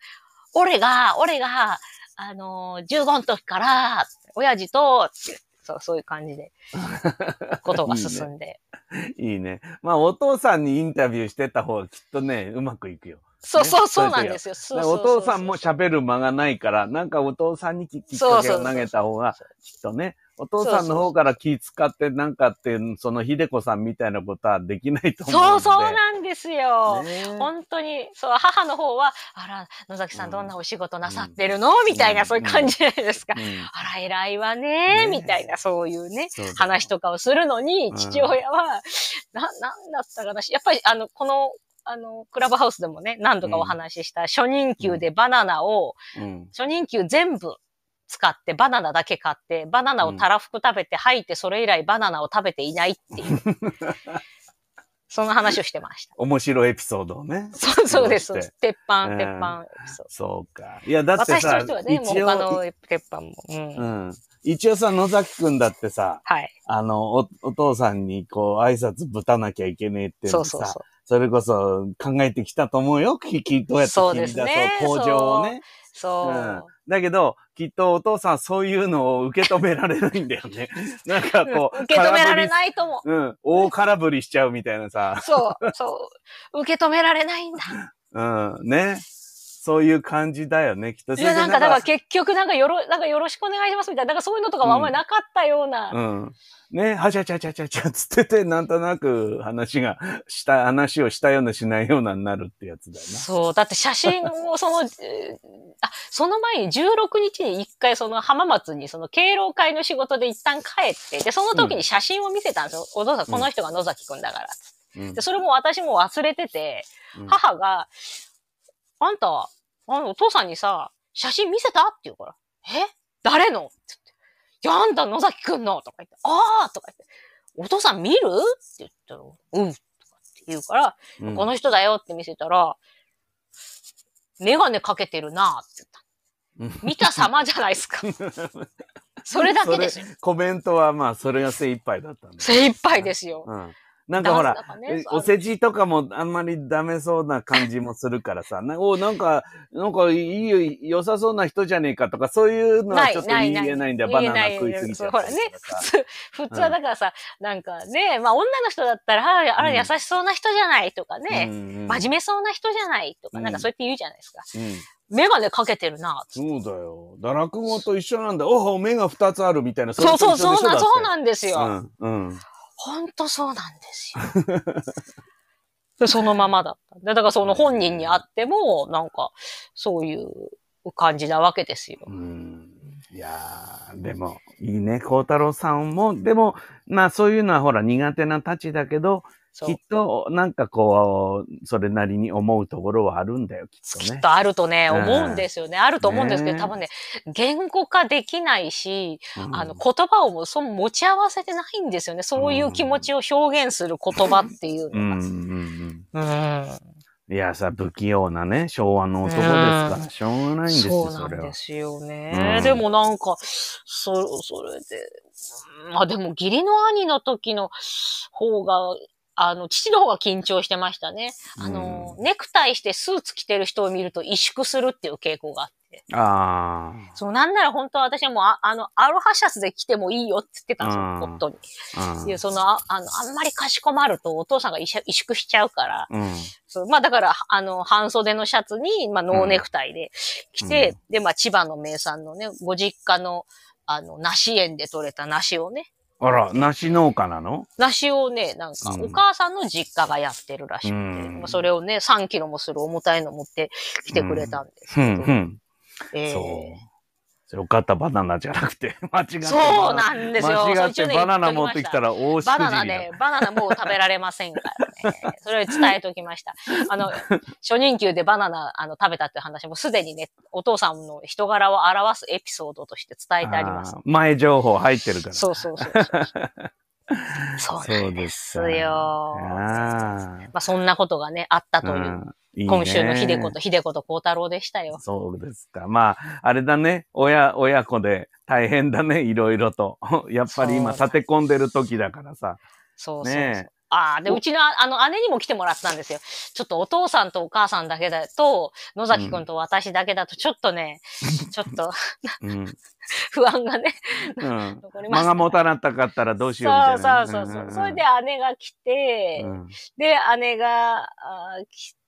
俺が、俺が、あの、15の時から、親父と、そう、そういう感じで、ことが進んで。いいね。まあ、お父さんにインタビューしてた方がきっとね、うまくいくよ。そうそう、ねそうなんですよ。お父さんも喋る間がないから、なんかお父さんにききっかけを投げた方が、きっとね、お父さんの方から気使ってなんかって、その秀子さんみたいなことはできないと思う。そうそうなんですよ。ね。本当に、そう、母の方は、あら、野崎さうんんどんなお仕事なさってるの、みたいな、そういう感じじゃないですか。うん。あら、偉いわねね。みたいな、そういうね、そう話とかをするのにう、ん。父親は、な、なんだったかな。やっぱり、あの、この、あの、クラブハウスでもね、何度かお話しした初任給でバナナを、うん。初任給全部使って、バナナだけ買って、バナナをたらふく食べて吐いて、それ以来バナナを食べていないっていう。(laughs) その話をしてました。面白いエピソードをね。そうそうです。鉄板、うん鉄板エピソード。そうか。いや、だって私とさ、してはね、もう一他の応、鉄板も。うん。うん。一応さ、野崎くんだってさ、はい。あの、お、お父さんにこう、挨拶ぶたなきゃいけねえっていうのさ、そうそうそう。それこそ考えてきたと思うよ。ききどうやって切り出そうね工場をね。そう。うんだけど、きっとお父さんそういうのを受け止められないんだよね。(laughs) なんかこう、受け止められい。ないと思うん。大空振りしちゃうみたいなさう。。そう、そう。受け止められないんだ。(laughs) うん。ね。そういう感じだよね。きっと。いや、なんか、だから結局、なんかよろ、なんかよろしくお願いしますみたいな、なんかそういうのとかもあんまりなかったような。うん。ね、はちゃちゃちゃちゃちゃつってて、なんとなく話が、した、話をしたようなしないようなになるってやつだよな。そう。だって写真をその、え (laughs) ーあ、その前に16日に一回その浜松にその敬老会の仕事で一旦帰って、で、その時に写真を見せたんですよ。お父さん、この人が野崎くんだから。うんで、それも私も忘れてて、うん母が、あんた、あの、お父さんにさ、写真見せた？って言うから、え？誰の？って言って、いや、あんた野崎くんのとか言って、ああとか言って、お父さん見る？って言ったら、うん。とかって言うから、うんこの人だよって見せたら、メガネかけてるなって言った。見た様じゃないですか。(laughs) それだけですよ。コメントはまあ、それが精一杯だったんだ。精一杯ですよ。うん。なんかほら、ねえお世辞とかもあんまりダメそうな感じもするからさ、なお、なんか、なんかいいよ、良さそうな人じゃねえかとか、そういうのはちょっと言えないんだよ。バナナ食いすぎちゃうほらね普通、普通はだからさ、なんかね、まあ女の人だったら、あら、あらうん優しそうな人じゃないとかね、うんうん真面目そうな人じゃないとか、うんなんかそうやって言うじゃないですか。うんメガネかけてるな、そうだよ。だ落語と一緒なんだ。おお、目が二つあるみたいな。そうそう、そうな、そうななんですよ。うん。うん。ほんとそうなんですよ。(laughs) でそのままだった。でだからその本人に会っても、なんか、そういう感じなわけですよ。うん。いやー、でも、いいね。孝太郎さんも、でも、まあそういうのはほら苦手なたちだけど、きっと、なんかこう、それなりに思うところはあるんだよ、きっとね。きっとあるとね、うん思うんですよね。あると思うんですけど、ね多分ね、言語化できないし、うんあの、言葉をもそう持ち合わせてないんですよね。そういう気持ちを表現する言葉っていうのん、が。うん。うん。いやさ、不器用なね、昭和の男ですから、うんしょうがないんですよ、そうそれはなんで。すよね。うんでもなんか、そ、それで、まあでも義理の兄の時の方が、あの、父の方が緊張してましたね。あの、ネクタイしてスーツ着てる人を見ると萎縮するっていう傾向があって。あそう、なんなら本当は私はもう、ああの、アロハシャツで着てもいいよって言ってたんですよ、うん夫に。あ。うんいや、その、ああの、あんまりかしこまるとお父さんが萎縮萎縮しちゃうから、うん。そうまあだから、あの、半袖のシャツに、まあノーネクタイで着て、で、まあ千葉の名産のね、ご実家の、あの、梨園で採れた梨をね、あら、梨農家なの？梨をね、なんか、うん。お母さんの実家がやってるらしくて、うん。まあそれをね、3キロもする重たいの持ってきてくれたんですけど、ふん。えーそう。それおかったバナナじゃなくて、(laughs) 間違ってそうなんですよ。間違ってバナナ持ってきたら大しくじりだバナナね、バナナもう食べられませんからね。それを伝えときました。(laughs) あの、初任給でバナナあの食べたっていう話もすでにね、お父さんの人柄を表すエピソードとして伝えてあります。前情報入ってるから。そうそうそうそう。(laughs) そうなんですかよ。あまあそんなことがね、あったという、うんいいね今週の秀子と秀子と孝太郎でしたよ。そうですか。まあ、あれだね。親、親子で大変だね。いろいろと。(laughs) やっぱり今立て込んでる時だからさ。そうそう。ねああ、で、うちの、あの、姉にも来てもらったんですよ。ちょっとお父さんとお母さんだけだと、野崎くんと私だけだと、ちょっとね、(laughs) ちょっとうん。(laughs) 不安がね、うん。残りました。間が持たなかったらどうしようみたいな。そうそうそうそう。んんんそれで姉が来て、うんで、姉が来て、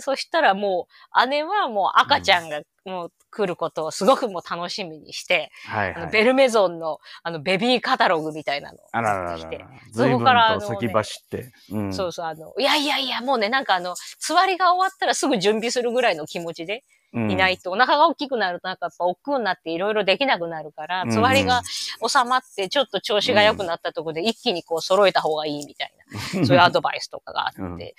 そしたらもう、姉はもう赤ちゃんがもう来ることをすごくもう楽しみにして、はいはい。あのベルメゾンのあのベビーカタログみたいなのをあらら持ってきてそこからあのと先走って。うんそうそう、あの、いやいやいや、もうね、なんかあの、つわりが終わったらすぐ準備するぐらいの気持ちでいないと、お腹が大きくなるとなんかやっぱ億劫になっていろいろできなくなるから、うん。つわりが収まってちょっと調子が良くなったところで一気にこう揃えた方がいいみたいな、(laughs) そういうアドバイスとかがあって、うん。で、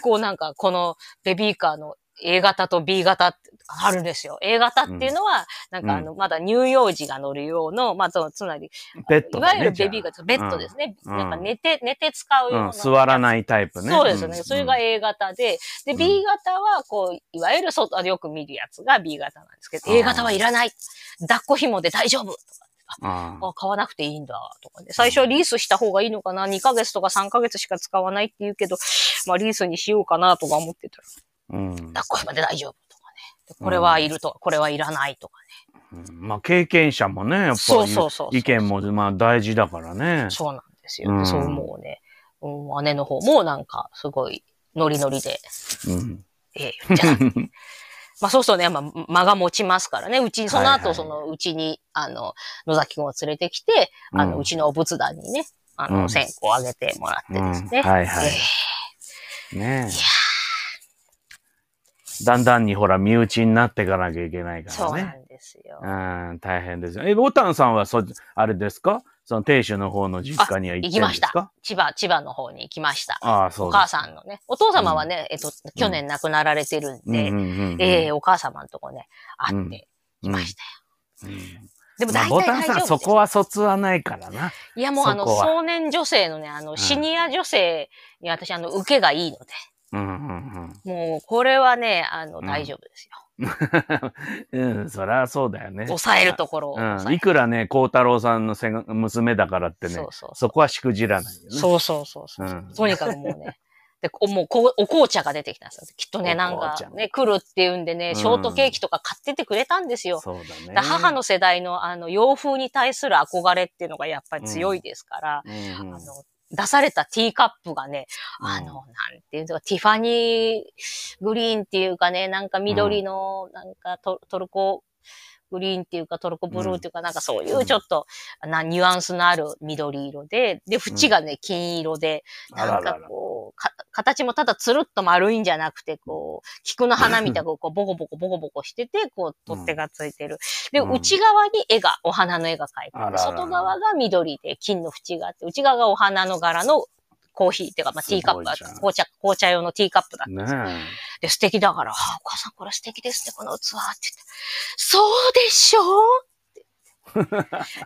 こうなんかこのベビーカーの A 型と B 型あるんですよ。A 型っていうのは、なんかあの、まだ乳幼児が乗るような、まあ、つつまり、ベッドだねいわゆるベビーカー、ベッドですね。うんなんか寝て、寝て使うような。うん、座らないタイプね。そうですよね。んそれが A 型で、で、うん B 型は、こう、いわゆる外でよく見るやつが B 型なんですけど、A 型はいらない。抱っこ紐で大丈夫とか。ああ、買わなくていいんだ、とかね。最初はリースした方がいいのかな ?2 ヶ月とか3ヶ月しか使わないって言うけど、まあリースにしようかなとか思ってたら、うん抱っこ紐で大丈夫とかね。でこれはいるとか、これはいらないとかうんまあ、経験者もね、やっぱりそうそうそう意見もまあ大事だからねね。。そうなんですよ。うんそう思うね。うん姉の方もなんか、すごい、ノリノリで、うん。ええ言っちゃった (laughs) まあそうするとね、まあ、間が持ちますからね。うちに、その後、その、うちに、あの、野崎くんを連れてきて、あの、うちのお仏壇にね、あの、うん線香をあげてもらってですね。うんはいはいえねえ。だんだんにほら、身内になっていかなきゃいけないえからね。そうなんですよ。うん、大変ですよ。え、ボタンさんはそ、あれですか？その亭主の方の実家には行きました。千葉、千葉の方に行きました。ああ、そうお母さんのね、お父様はね、えっと、去年亡くなられてるんで、うんうんうんうんええお母様のとこね、会ってきましたよ。うんでもまあ、大体ボタンさん、そこは卒はないからな。いや、もうあの、壮年女性のね、あの、シニア女性に私、あの、受けがいいので、うんうんもう、これはね、あの、うん大丈夫ですよ。うん。うん、そりゃそうだよね。抑えるところを抑うん。えいくらね、孝太郎さんのせが娘だからってね、そうそうそこはしくじらないよね。そうそうそうそう。うんとにかくもうね。(laughs) で、こもうこう、お紅茶が出てきたんですよ。きっとね、なんかね、来るっていうんでね、ショートケーキとか買っててくれたんですよ。そうだね。だ母の世代のあの洋風に対する憧れっていうのがやっぱり強いですから、うんうんあの出されたティーカップがね、うん。あの、なんていうのか、ティファニーグリーンっていうかね、なんか緑の、なんかトトルコグリーンっていうかトルコブルーっていうか、なんかそういうちょっと、なニュアンスのある緑色で、で、縁がね、金色で、なんか。こう、か形もただつるっと丸いんじゃなくて、こう、菊の花みたいに (laughs) こう、ボコボコボコボコしてて、こう、取っ手がついてる。で、うん内側に絵が、お花の絵が描いてある。外側が緑で、金の縁があって、内側がお花の柄のコーヒーっていうか、まあ、ティーカップ紅茶、紅茶用のティーカップだったんで。ねで、素敵だから、あお母さんこれ素敵ですね、この器って言って。そうでしょ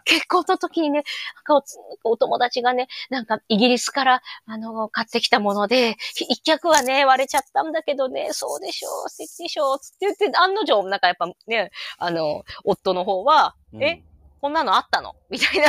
結婚の時にね、なんかおお友達がね、なんかイギリスから、あの、買ってきたもので、一脚はね、割れちゃったんだけどね、そうでしょう、素敵でしょう、つって言って、案の定、なんかやっぱね、あの、夫の方は、え。え？こんなのあったの？(laughs) みたい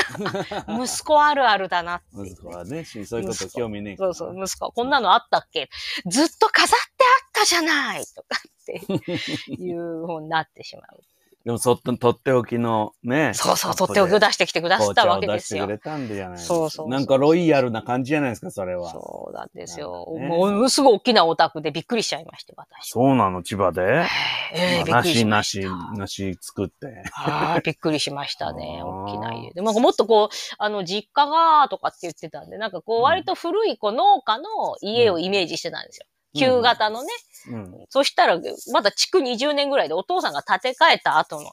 な、(laughs) 息子あるあるだなって。息子はね、しそういうこと興味ねえから。そうそう、息子、こんなのあったっけ？ずっと飾ってあったじゃない！とかっていう方になってしまう。でも、そっと、とっておきのね。そうそう、とっておきを出してきてくださったわけですよ出してく。れたんでじゃないですかそうそうそうなんかロイヤルな感じじゃないですか、それは。そうなんですよ。ねものすごい大きなオタクでびっくりしちゃいまして、私。そうなの、千葉で？ええびっなし。なしたなし作って。ああ、びっくりしましたね。(laughs) 大きな家で。なんかもっとこう、あの、実家が、とかって言ってたんで、なんかこう、割と古いこう農家の家をイメージしてたんですよ。旧型のね。うん。そしたら、まだ築20年ぐらいでお父さんが建て替えた後の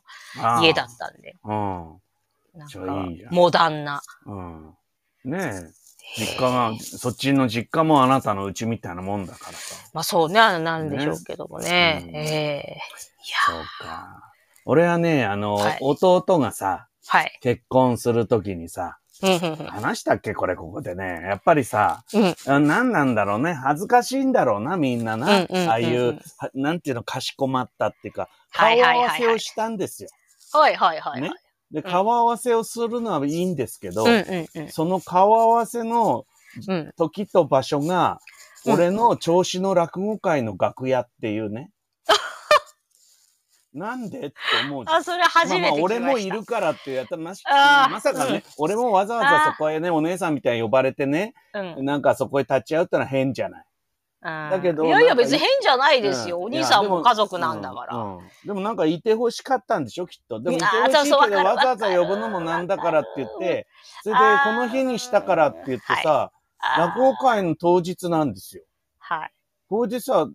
家だったんで。うん。なんか、んモダンな。うん。ねえ。実家が、そっちの実家もあなたの家みたいなもんだからさ。まあそうね、なんでしょうけどもね。ねうんええそうか。俺はね、あの、はい弟がさ、はい。結婚するときにさ、話したっけ？これここでね。やっぱりさ、うんあ何なんだろうね。恥ずかしいんだろうな、みんなな。うんうんうんうんああいう、はなんていうの、かしこまったっていうか、はい顔合わせをしたんですよ。はいはいはいはい。ねで、顔合わせをするのはいいんですけど、うんうんうん。その顔合わせのうん。時と場所が、うん俺の調子の落語会の楽屋っていうね。なんでって思うじゃんあ、それ初めて聞きました。まあまあ、俺もいるからってやったらましまさかね、うん俺もわざわざそこへね、お姉さんみたいに呼ばれてね、うん。なんかそこへ立ち会うってのは変じゃない。だだけどいやいや別に変じゃないですよ。うんお兄さんもも家族なんだから。うんうんでもなんかいてほしかったんでしょ、きっと。でもいてほしいけど、わざわざ呼ぶのもなんだからって言って、それでこの日にしたからって言ってさ、落語会の当日なんですよ。はい。当日さ、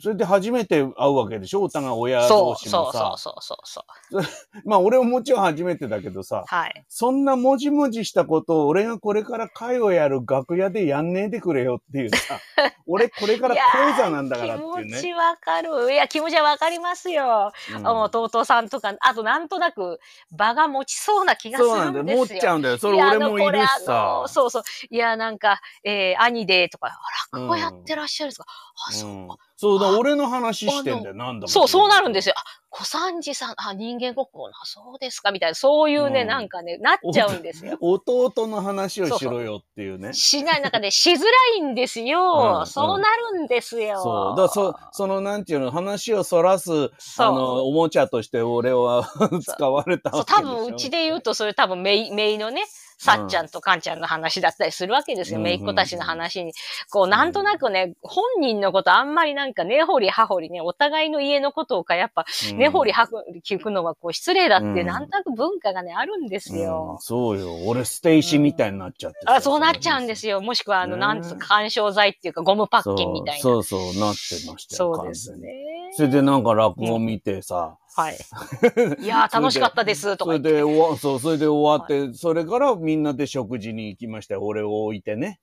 それで初めて会うわけでしょ？お互い親同士もさそうそう。そうそうそう。(laughs) まあ俺ももちろん初めてだけどさ、はい。そんなもじもじしたことを俺がこれから会をやる楽屋でやんねえでくれよっていうさ、(laughs) 俺これから講座なんだからっていう気持ちね。わかる。いや、気持ちはわかりますよ。うんあ弟さんとか、あとなんとなく場が持ちそうな気がすそうなんだよ。るんですよ。持っちゃうんだよ。それ俺もいるしさの。そうそう。いや、なんか、えー、兄でとか、あ落語やってらっしゃるんですか、あ、そううんか。そうだ、俺の話してんだよ。なんだもんそう、そうなるんですよ。あ、小三治さん、あ、人間国宝な、そうですか、みたいな、そういうね、うんなんかね、なっちゃうんですよ。弟の話をしろよっていうね。しない、なんかね、しづらいんですよ。うんそうなるんですよ。そう。だからそ、その、なんていうの、話をそらす、そうあの、おもちゃとして俺は (laughs) 使われたそう、わけでしょ。多分、うちで言うと、それ多分、めい、めいのね、さっちゃんとかんちゃんの話だったりするわけですよ。うんめいっ子たちの話に。こう、なんとなくね、本人のことあんまりなんか根掘り葉掘りね、お互いの家のことをか、やっぱ、うん根掘り葉掘り聞くのはこう、失礼だって、うんなんとなく文化がね、あるんですうんよ。そうよ。俺、ステイシーみたいになっちゃってさあ、そうなっちゃうんですよ。もしくは、あの、ねなんつうか、緩衝材っていうか、ゴムパッキンみたいな。そうそうそう、なってましたよ。そうです。ね。それでなんか落語見てさ、はい。(laughs) いやー、楽しかったです、とそれか言って。で終わ、そう、それで終わって、それからみんなで食事に行きましたよ。俺を置いてね。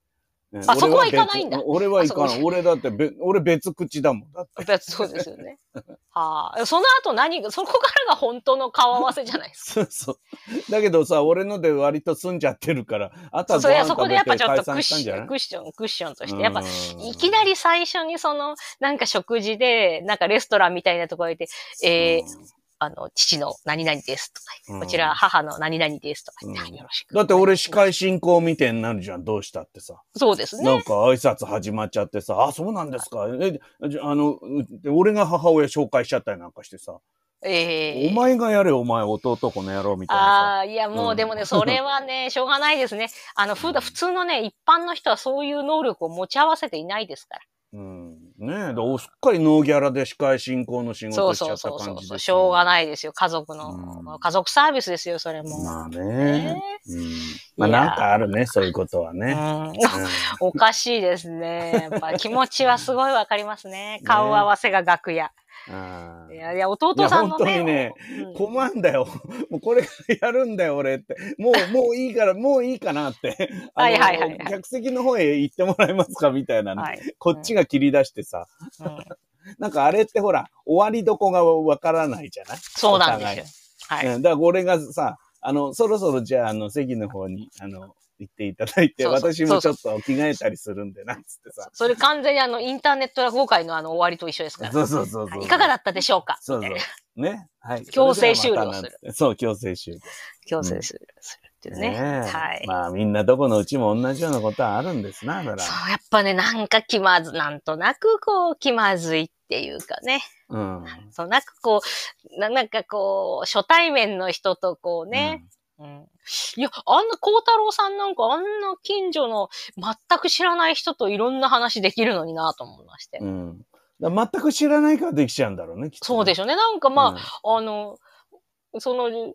あそこは行かないんだ別俺は行かない。俺だってべ、俺別口だもん。だって。やっぱそうですよね。は (laughs) あ。その後何が、そこからが本当の顔合わせじゃないですか。(laughs) そうそう。だけどさ、俺ので割と済んじゃってるから、あとはそれはそこでやっぱちょっとクッション、クッション、クッションとして。やっぱ、うんいきなり最初にその、なんか食事で、なんかレストランみたいなところで、えー、あの、父の何々ですとかこちら母の何々ですとかうんよろしく。だって俺司会進行みたいになるじゃん。どうしたってさ。そうですね。なんか挨拶始まっちゃってさ、あ、そうなんですか。え、じゃあの、俺が母親紹介しちゃったりなんかしてさ。ええお前がやれ、お前、弟この野郎みたいなああ、いや、もううんでもね、それはね、(laughs) しょうがないですね。あの、普段、普通のね、一般の人はそういう能力を持ち合わせていないですから。さ。うん。ねえ、だおすっかりノーギャラで司会進行の仕そうそ事しちゃったうそうそう感じですよしょうがい。ないですよ。家族の、うん家族サービスですよ、それも。まあねね。うん。まあなんかあるね、そういうことはね。(laughs) おかしいですね。やっぱ気持ちはすごいわかりますね。(laughs) 顔合わせが楽屋。んあーいやいや、弟さんのいや本当ね。にねうん困んだよ。(laughs) もうこれからやるんだよ、俺って。もう、(laughs) もういいから、もういいかなって。はいはいはいはい客席の方へ行ってもらえますかみたいなね。はい。こっちが切り出してさ。うんなんかあれってほら、終わりどこがわからないじゃない？そうなんですよ。はい。うんだから俺がさ、あの、そろそろじゃあ、あの、席の方に、あの、行っていただいて、私もちょっと着替えたりするんでな、つってさ。それ完全にあの、インターネット落語会のあの、終わりと一緒ですから。そうそうそうそう。いかがだったでしょうか？そうそう。ね。はい。(laughs) 強制終了それではまたなんつってそう、強制終了。強制する、するっていうね。えはい。まあみんなどこのうちも同じようなことはあるんですな、だから。そう、やっぱね、なんか気まず、なんとなくこう、気まずいっていうかね。うん。そう、なんかこう、ななんかこう、初対面の人とこうね、うん。いや、あんな、孝太郎さんなんかあんな近所の全く知らない人といろんな話できるのになと思いまして。うん。全く知らないからできちゃうんだろうね、きっとねそうでしょうね。なんかまあ、あ、あの、その、えー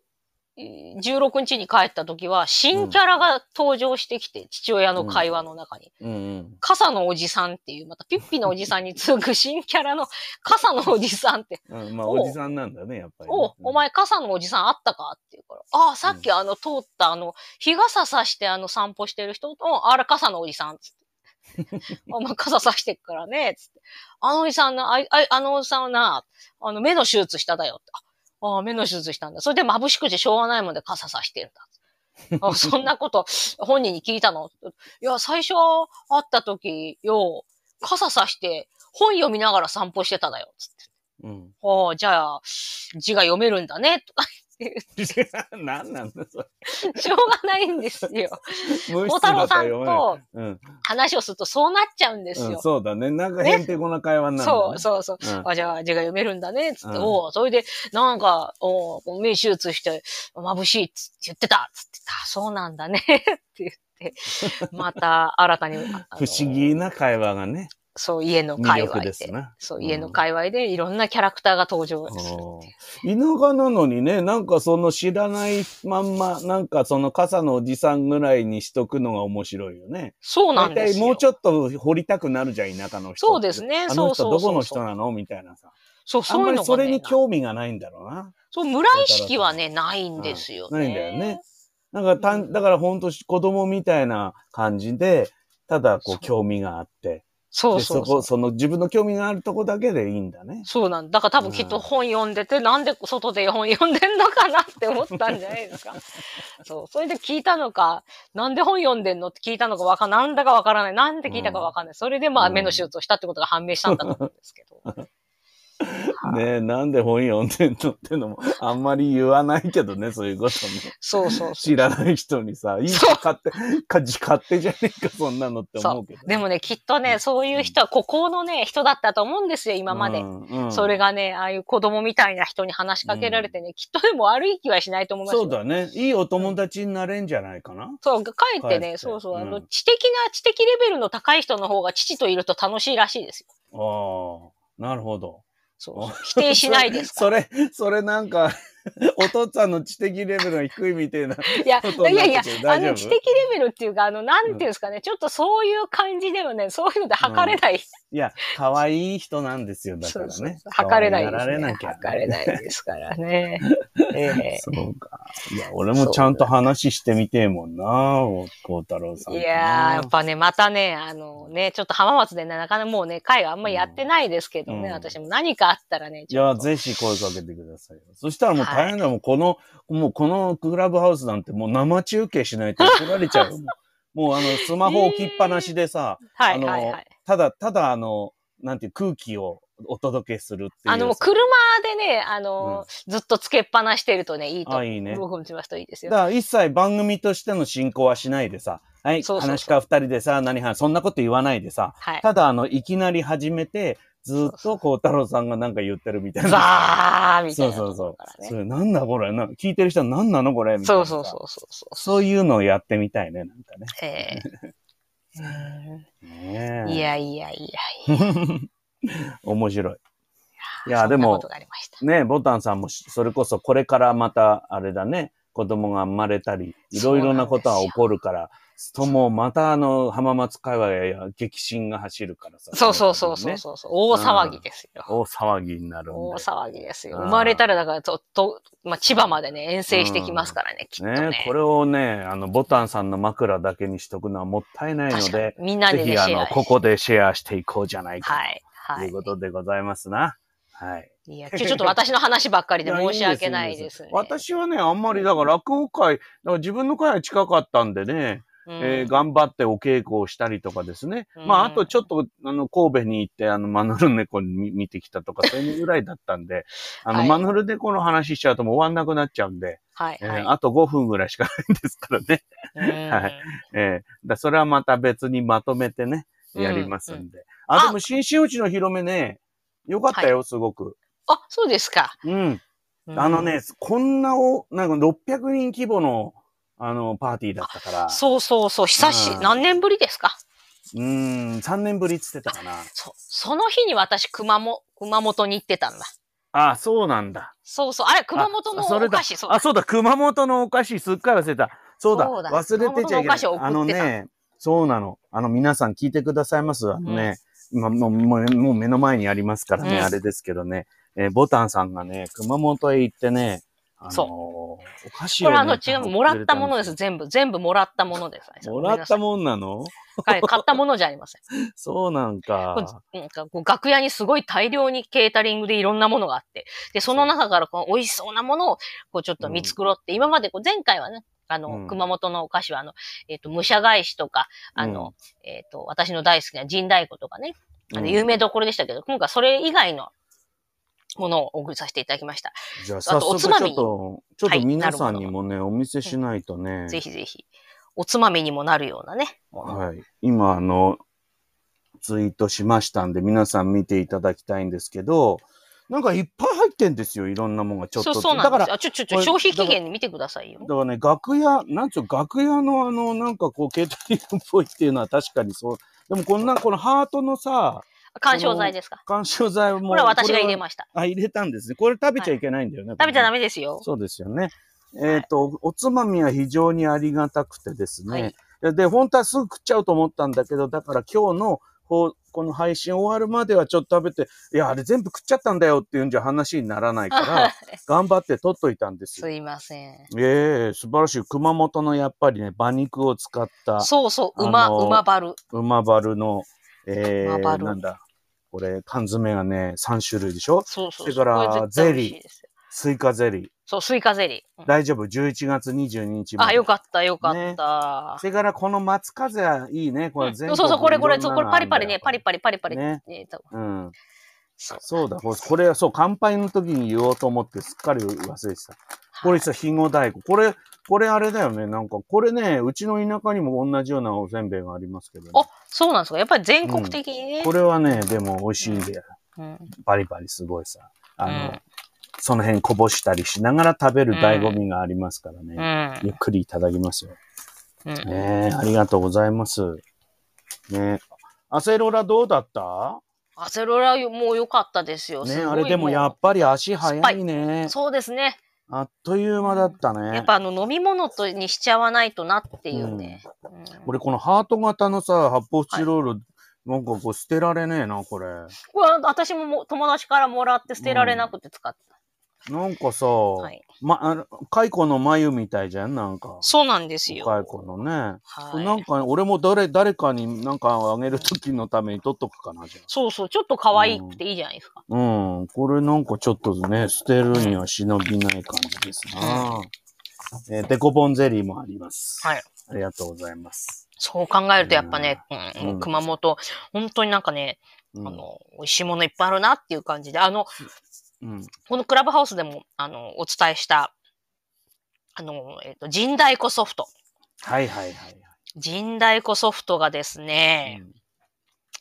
16日に帰った時は、新キャラが登場してきて、父親の会話の中に。うんうん。傘のおじさんっていう、またピッピのおじさんに次ぐ新キャラの傘のおじさんって、(laughs) うん、まあ、おじさんなんだね、やっぱりね、おお前傘のおじさんあったかって言うから、ああ、さっきあの通ったあの、日傘さしてあの散歩してる人と、あれ傘のおじさんっつって。(laughs) お前傘さしてっからね、つって。あのおじさんな、あいあいあのおじさんはな、あの目の手術しただよって。ああ、目の手術したんだ。それで眩しくてしょうがないもんで傘さしてるんだ。(laughs) あそんなこと本人に聞いたの？いや、最初会った時よ、傘さして本読みながら散歩してただよ。つって。うん。ああ、じゃあ、字が読めるんだね。とか (laughs) 何なんだ、それ。(laughs) しょうがないんですよ。無孝太郎さんとうん。話をするとそうなっちゃうんですうん、よ。そうだね。なんかへんてこな会話になるんだ、ねそうそうそう。うんあ、じゃあ字が読めるんだね。つって、うんおうそれで、なんか、おう目手術して眩しいっつって言ってた。つってあ、そうなんだね。(laughs) って言って、また新たに、不思議な会話がね、そう、家の魅界隈で。力ですな。そう、家の界隈でいろんなキャラクターが登場するう。田舎なのにね、なんかその知らないまんま、なんかその傘のおじさんぐらいにしとくのが面白いよね。そうなん大ですよ。体もうちょっと掘りたくなるじゃん、田舎の人。そうですねあの人どこの人なの？みたいなさ。そう、そういうのが、ね、まりそれに興味がないんだろうな。そう、村意識はね、ないんですよね。ないんだよね。なんかたうんん、だから本当子供みたいな感じで、ただこう興味があって。で、そうそうそ。そうこ、その自分の興味があるとこだけでいいんだね。そうなんだ。だから多分きっと本読んでて、なんで外で本読んでんのかなって思ったんじゃないですか。(laughs) そう。それで聞いたのか、なんで本読んでんのって聞いたのかわかんなんだかわからない。なんで聞いたかわかんない。それでまあうん目の手術をしたってことが判明したんだと思うんですけど。(laughs) はいねえ、なんで本読んでんのってのも、あんまり言わないけどね、(laughs) そういうことね。そうそう。知らない人にさ、いいそう勝手、か勝手じゃねえか、そんなのって思うけど。でもね、きっとね、そういう人は孤高のね、人だったと思うんですよ、今まで。うんうんそれがね、ああいう子供みたいな人に話しかけられてね、きっとでも悪い気はしないと思いますよ。そうだね。いいお友達になれんじゃないかな。そう、かえってね、てそうそう、あの、うん知的な、知的レベルの高い人の方が父といると楽しいらしいですよ。ああ、なるほど。そう。否定しないですか？(laughs) それ、それなんか、(laughs) お父さんの知的レベルが低いみたいな。ら。いや、いやいやあの、知的レベルっていうか、あの、なんていうんですかね、ちょっとそういう感じでのね、そういうので測れない。いや、可愛い人なんですよ、だかそうそうらね。測れないです、可愛がられね。なきゃ。測れないですからね。(laughs) ええそうか。いや、俺もちゃんと話してみてえもんな、孝太郎さん。いやー、やっぱね、またね、あのね、ちょっと浜松でね、なかなかもうね、会はあんまりやってないですけどね、うん私も何かあったらね、いや。ぜひ声かけてくださいよ。そしたらもう大変だもん。この、もうこのクラブハウスなんてもう生中継しないと怒られちゃうよ。(laughs) もうあの、スマホ置きっぱなしでさ、はあのいはいはい。ただ、ただあの、なんていう空気をお届けするっていう。あの、もう車でね、あの、ずっとつけっぱなししてるとね、いいと。あいいね僕もしますといいですよ。だから一切番組としての進行はしないでさ、はい、そうそうそう話し家二人でさ、何話、そんなこと言わないでさ、はい。ただあの、いきなり始めて、ずーっと孝太郎さんがなんか言ってるみたいな。ザーみたそいうなとそうそうころから。ね。それなんだこれ？な聞いてる人は何なのこれ？みたいなさそうそうそうそうそう。そういうのをやってみたいね、なんかね。ええ (laughs) ねえいやいやいやい面白い。いや。や、でも。ね、ボタンさんもしそれこそこれからまた、あれだね、子供が生まれたり、いろいろなことが起こるから、ともまたあの、浜松界隈や激震が走るからさ。そうそうそうそうねそうそう。大騒ぎですよ。大騒ぎになる。大騒ぎですよ。生まれたらだからと、と、まあ、千葉までね、遠征してきますからね、きっとね。ねこれをね、あの、ボタンさんの枕だけにしとくのはもったいないので、にみんなでね、ぜひあの、ここでシェアしていこうじゃないか。はい。はいという。ことでございますな。はい。いや、ちょっと私の話ばっかりで申し訳 (laughs) ないですね。私はね、あんまりだから落語会、だから自分の会は近かったんでね、うん、えー頑張ってお稽古をしたりとかですね。うんまあ、あとちょっと、あの、神戸に行って、あの、マヌルネコに見見てきたとか、(laughs) そういうぐらいだったんで、あの、はいマヌルネコの話しちゃうともう終わんなくなっちゃうんで、はい、えーはい。あと5分ぐらいしかないんですからね。うんはいえーだそれはまた別にまとめてね、やりますんで。あ、でも、新真打ちの広めね、よかったよ、すごく。あ、そうですか。うん。うんあのね、こんなお、なんか600人規模の、あの、パーティーだったから。そうそうそう、久し、うん何年ぶりですか？うーん、3年ぶりっつってたかな。そう。その日に私、熊も、熊本に行ってたんだ。あ、そうなんだ。そうそう。あれ、熊本のお菓子、そう。あ、そうだ、熊本のお菓子すっかり忘れた。そうだ、そうだ忘れてちゃいけない。あのね、そうなの。あの、皆さん聞いてくださいますあのね、今もう、もうもう目の前にありますからね、うんあれですけどね、えーボタンさんがね、熊本へ行ってね、あのーそう。お菓子を、ね。これあの、違う、もらったものです。送全部、全部もらったものです。もらったももんなの？はい、買ったものじゃありません。(laughs) そうなんか。なんかこう楽屋にすごい大量にケータリングでいろんなものがあって、で、その中からこの美味しそうなものをこうちょっと見繕って、今までこう前回はね、あの、うん。熊本のお菓子はあの、えっ、と、武者返しとか、あの、えっ、と、私の大好きな神太鼓とかね、あの、有名どころでしたけど、今回それ以外のものをお送りさせていただきました。じゃあ、あ早速ちょとおつまみっと、ちょっとはい皆さんにもね、お見せしないとね。ぜひぜひ、おつまみにもなるようなね。はい。今、あの、ツイートしましたんで、皆さん見ていただきたいんですけど、なんかいっぱい入ってんですよ、いろんなものがちょっと。そうそうなんだから、ちょ、ちょ、ちょ、消費期限に見てくださいよだ。からね、楽屋、なんつうの、楽屋のあの、なんかこう、ケータリングっぽいっていうのは確かにそう。でもこんな、このハートのさ、干渉剤ですか？干渉剤も。これは私が入れまました。あ、入れたんですね。これ食べちゃいけないんだよね。食べちゃダメ。メですよ。そうですよね。えっ、と、おつまみは非常にありがたくてですね。はいでで、本当はすぐ食っちゃうと思ったんだけど、だから今日のほこの配信終わるまではちょっと食べて、いや、あれ全部食っちゃったんだよっていうんじゃ話にならないから、(laughs) 頑張って取っといたんですよ。すいません。ええ素晴らしい。熊本のやっぱりね、馬肉を使ったそうそう、馬、馬バル。馬バルの、えー、なんだ、これ、缶詰がね、3種類でしょ？そうそうそれからこれ絶対美味しいですよスイカゼリー。そう、スイカゼリー。うん大丈夫 ?11 月22日まで。あ、よかった、よかねった。それからこの松風はいいね。これ全部、そうそう、これこれ、そう、これパリパリね、パリパパリパリパリ。ねうん。そう。だ。これそう、乾杯の時に言おうと思ってすっかり忘れてた。これさ、ひご大根。これ、これあれだよね。なんか、これね、うちの田舎にも同じようなおせんべいがありますけど、ね。あ、そうなんですか。やっぱり全国的にね。これはね、でも美味しいんだよ。うん。パリパリすごいさ。あの、うんその辺こぼしたりしながら食べる醍醐味がありますからね。うん。ゆっくりいただきますよ。うんねえ、ありがとうございます。ねえ。アセロラどうだった？アセロラもう良かったですよ。ねあれでもやっぱり足早いね。そうですね。あっという間だったね。やっぱあの飲み物とにしちゃわないとなっていうね。うん俺このハート型のさ、発泡スチロール、なんかこう捨てられねえな、これ。これ私もも友達からもらって捨てられなくて使ってなんかさ、た。はい。ま、あの、蚕の眉みたいじゃんなんか。そうなんですよ。蚕のね。はい。なんか、俺も誰、誰かになんかあげるときのために取っとくかな、じゃそうそう、ちょっと可愛くていいじゃないですか。あ。うん。これなんかちょっとね、捨てるには忍びない感じですな。えーデコポンゼリーもあります。はい。ありがとうございます。そう考えるとやっぱね、うんうん熊本、本当になんかね、うん。あの、美味しいものいっぱいあるなっていう感じで、あの、うん。このクラブハウスでも、あの、お伝えした、あの、えっ、と、神太鼓ソフト。はいはいはい神太鼓ソフトがですはい。ね、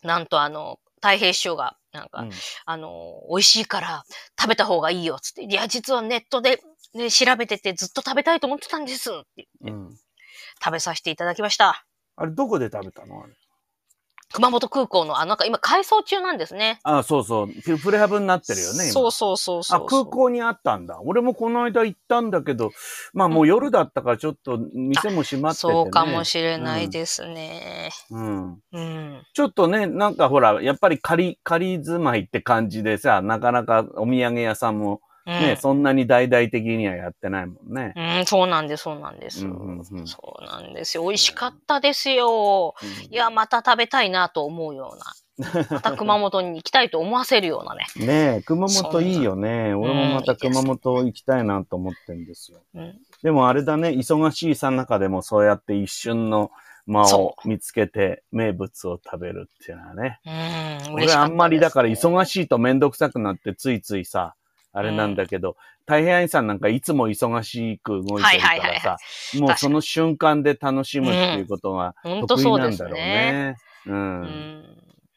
なんとあの、太平師匠がなんか、うんあの、美味しいから食べた方がいいよ、つって。いや、実はネットで、ね、調べててずっと食べたいと思ってたんですって言って、うん。食べさせていただきました。あれ、どこで食べたの？あれ。熊本空港の、あ、なんか今改装中なんですね。あ、そうそう。ププレハブになってるよね、今。そうそうそうそうあ、空港にあったんだ。俺もこの間行ったんだけど、まあもう夜だったからちょっと店も閉まってて、ね。そうかもしれないですね。うん。うん。ちょっとね、なんかほら、やっぱり仮、仮住まいって感じでさ、なかなかお土産屋さんもうん、ね、そんなに大々的にはやってないもんね。うん、そうなんです、そうなんです。うんうんうんそうなんですよ。美味しかったですよ。いや、また食べたいなと思うような。また熊本に行きたいと思わせるようなね。ねえ、熊本いいよね。俺もまた熊本行きたいなと思ってんですよ。うん、でもあれだね、忙しいさ中でもそうやって一瞬の間をそ見つけて名物を食べるっていうのはね。うん、俺あんまりだから忙ししいとめんどくさくなってついついさ、あれなんだけど、太平洋さんなんかいつも忙しく動いてるはいはいはいからさ、もうその瞬間で楽しむっていうことが本当得意なんだろうね。ね。う。うんん。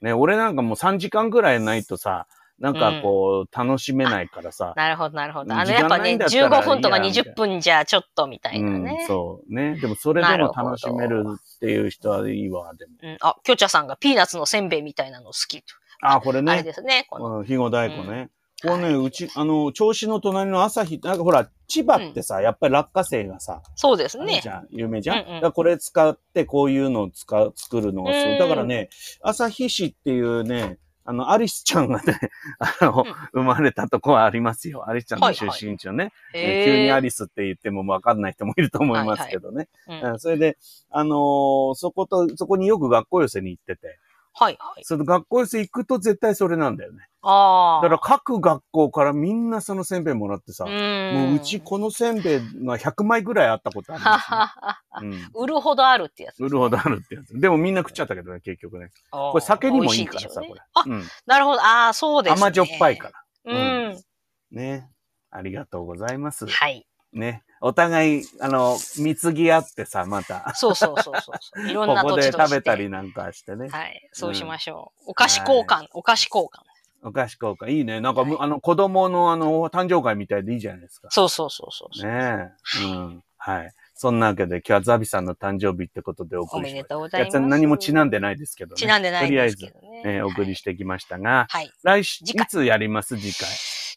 ね、俺なんかもう3時間ぐらいないとさ、なんかこう、楽しめないからさ。なるほど、なるほど。うんあの、やっぱね、時間ないんだったら15分とかいいやみたいな20分じゃちょっとみたいなうんね。、そうね。でもそれでも楽しめるっていう人はいいわ、でも。うん。あ、きょちゃさんがピーナッツのせんべいみたいなの好きと。あ、これあれね。ですね。このうん、肥後大根ね。これね、はうち、あの、銚子の隣の朝日、なんかほら、千葉ってさ、やっぱり落花生がさ、そうですねじ。ゃん、有名じゃん。うんうんだからこれ使ってこういうのを使う、作るのがすごい。うんだからね、朝日市っていうね、あの、アリスちゃんがね、(laughs) あの、生まれたとこはありますよ。アリスちゃんの出身地のね。えー急にアリリスって言ってもわかんない人もいると思いますけどね。うんうんそれで、あのーそこと、そこによく学校寄せに行ってて、はいはい。その学校寄せ行くと絶対それなんだよね。ああ。だから各学校からみんなそのせんべいもらってさ、うもん。ううちこのせんべいが100枚ぐらいあったことあるんはですよはは (laughs) うん。売るほどあるってやつ。売るほどあるってやつ。でもみんな食っちゃったけどね、結局ね。ここれ酒にもいいからさ、これ。あ、うん。なるほど。ああ、そうですね。甘じょっぱいから。うん。ね。ありがとうございます。はい。ね。お互い、あの、貢ぎ合ってさ、また。そうそうそうそう。(laughs) いろんここでな土地として。食べたりなんかしてね。はい。そうしましょう。お菓子交換、お菓子交換。お菓子交換。いいね。なんかむ、はいあの、子供のあの、誕生会みたいでいいじゃないですか。そうそうそうそう。ねえ。うん。はい。そんなわけで、今日はザビさんの誕生日ってことでおおめで送りしましとうございます。何もちなんでないですけどね。ちなんでないんですけどとね。りあえず、ね、お送りしてきましたが、はい。来週、いつやります？次回。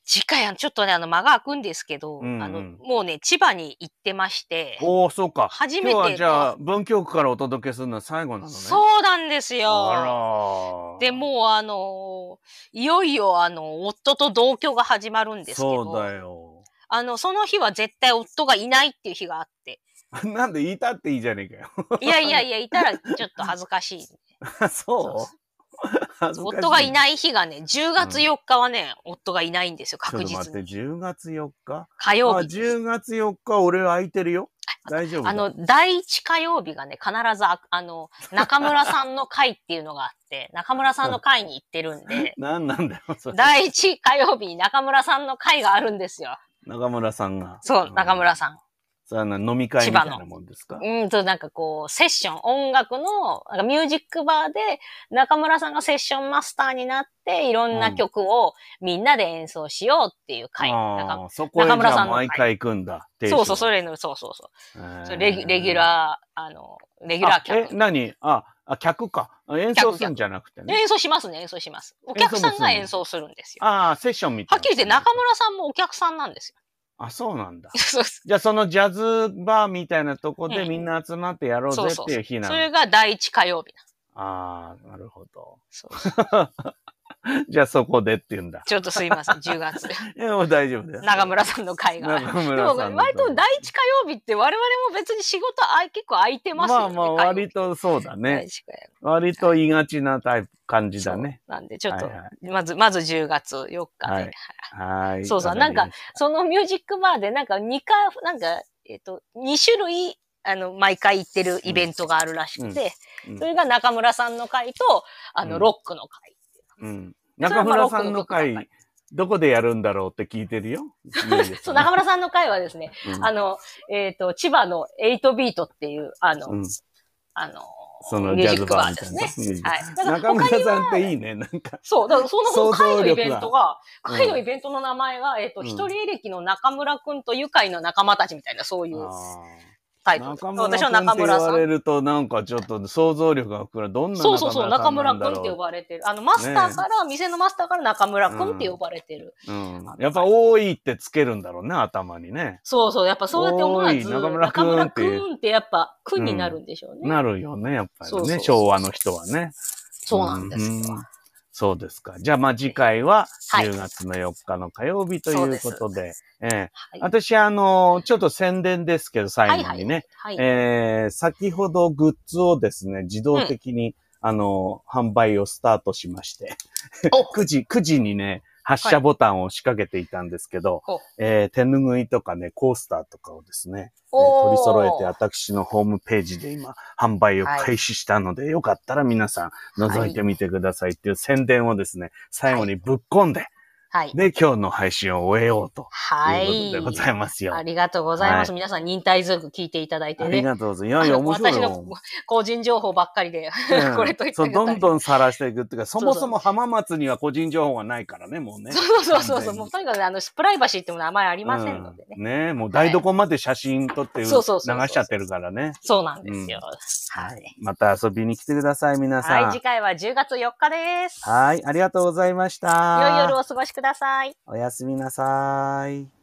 次回はちょっとね、あの、間が空くんですけど、うんうんあの、もうね、千葉に行ってまして、おおそうか。初めて今日はじゃあ、文京区からお届けするのは最後なのね。そうなんですあよ。らで、もうあのいよいよあの、夫と同居が始まるんですけど、そうだよ。あの、その日は絶対夫がいないっていう日があって、(laughs) なんで言いたっていいじゃねえかよ。いやいやいや、いたらちょっと恥ずかしい。(laughs) そう？恥ずかし (laughs) 夫がいない日がね、10月4日はね、夫がいないんですよ、ちょ確っと待って、実に。10月4日？火曜あ、日です。10月4日俺空いてるよ。大丈夫だあの、第一火曜日がね、必ずあ、あの、中村さんの会っていうのがあって、(laughs) 中村さんの会に行ってるんで、(laughs) 何なんだよ、それ。第一火曜日に中村さんの会があるんですよ。中村さんが。そう、中村さん。そ飲み会みたいなもんですか？うんと、なんかこう、セッション、音楽の、なんかミュージックバーで、中村さんがセッションマスターになって、いろんな曲をみんなで演奏しようっていう会。なんかああ、そこへ中村さん毎回行くんだ。そうそう、それ。れの、そうそうそう。それレギレギュラー、あの、レギュラーあえ、客。何？あ、あ、客か。あ演奏するんじゃなくてね。演奏しますね、演奏します。お客さんが演奏するんですよ。ああ、セッションみたいな。はっきり言って中村さんもお客さんなんですあ、そうなんだよ。(laughs) そうそじゃあそのジャズバーみたいなとこでうんみんな集まってやろうぜっていう日なの。それが第一火曜日なああ、なるほど。そうそう (laughs) (laughs) じゃあそこでって言うんだ。ちょっとすいません、10月。(laughs) いや、もう大丈夫だよ。中村さんの会が。中でも、村さんの割と第一火曜日って我々も別に仕事あい結構空いてますよね。まあまあ、割とそうだ第ね。割と言いがちなタイプ、感じだね。なんで、ちょっと、はいはまず、まず10月4日で。はいはい。そうそうわりましたそのミュージックバーでなんか2回、なんか、えっ、と、2種類、あの、毎回行ってるイベントがあるらしくて、うんそれが中村さんの会と、あの、うんロックの会。うん。中まあ村さんのロックの曲ばっか会り、どこでやるんだろうって聞いてるよ？(laughs) そう、中村さんの会はですね、うんあの、えっ、と、千葉の8ビートっていう、あの、うんあの、そのジャズバーですね。はい。中村さんっていいね、なんか。そう、だからその想像力が会のイベントが、うん会のイベントの名前が、えっ、と、うん一人エレキの中村くんと愉快の仲間たちみたいな、そういうタイトル。私は中村さん。われると、なんかちょっと想像力が膨らむ。どんなそうそうそう、中中村くんって呼ばれてる。あの、マスターから、店のマスターから中村くんって呼ばれてる。うん。やっぱ多いってつけるんだろうね、頭にね。そうそう、やっぱそうやって思わず、中村くんってやっぱ、くんになるんでしょうね。なるよね、やっぱりね。そうそうそう昭和の人はね。そうなんですよ。うんそうですか。じゃあ、まあ次回ははい。10月の4日の火曜日ということで、ええ。はい。私、あの、ちょっと宣伝ですけど、最後にね、はい。えー先ほどグッズをですね、自動的に、あの、販売をスタートしまして、お。(laughs) 9時、9時にね、発射ボタンを仕掛けていたんですけど、ほう。えー手ぬぐいとかね、コースターとかをですね、えー取り揃えて私のホームページで今販売を開始したので、よかったら皆さん覗いてみてくださいっていう宣伝をですね、最後にぶっ込んで、はい。で、今日の配信を終えようとはいいうことでございますよ。ありがとうございます。はい皆さん忍耐強く聞いていただいてありね。がとうございます。いやいや、面白い私のよ。個人情報ばっかりで、(laughs) うんこれといってそう、どんんどん晒していくっていうか、そもそも浜松には個人情報がないからね、もうね。そうそうそうそう。もうとにかくねあの、プライバシーってものはあまりありませんのでね。うんねもう台所まで写真撮って流しちゃってるからね。そうなんですよ。ははいい。また遊びに来てください、皆さん。はい、次回は10月4日です。はい、ありがとうございました。良い夜をお過ごしください。おやすみなさい。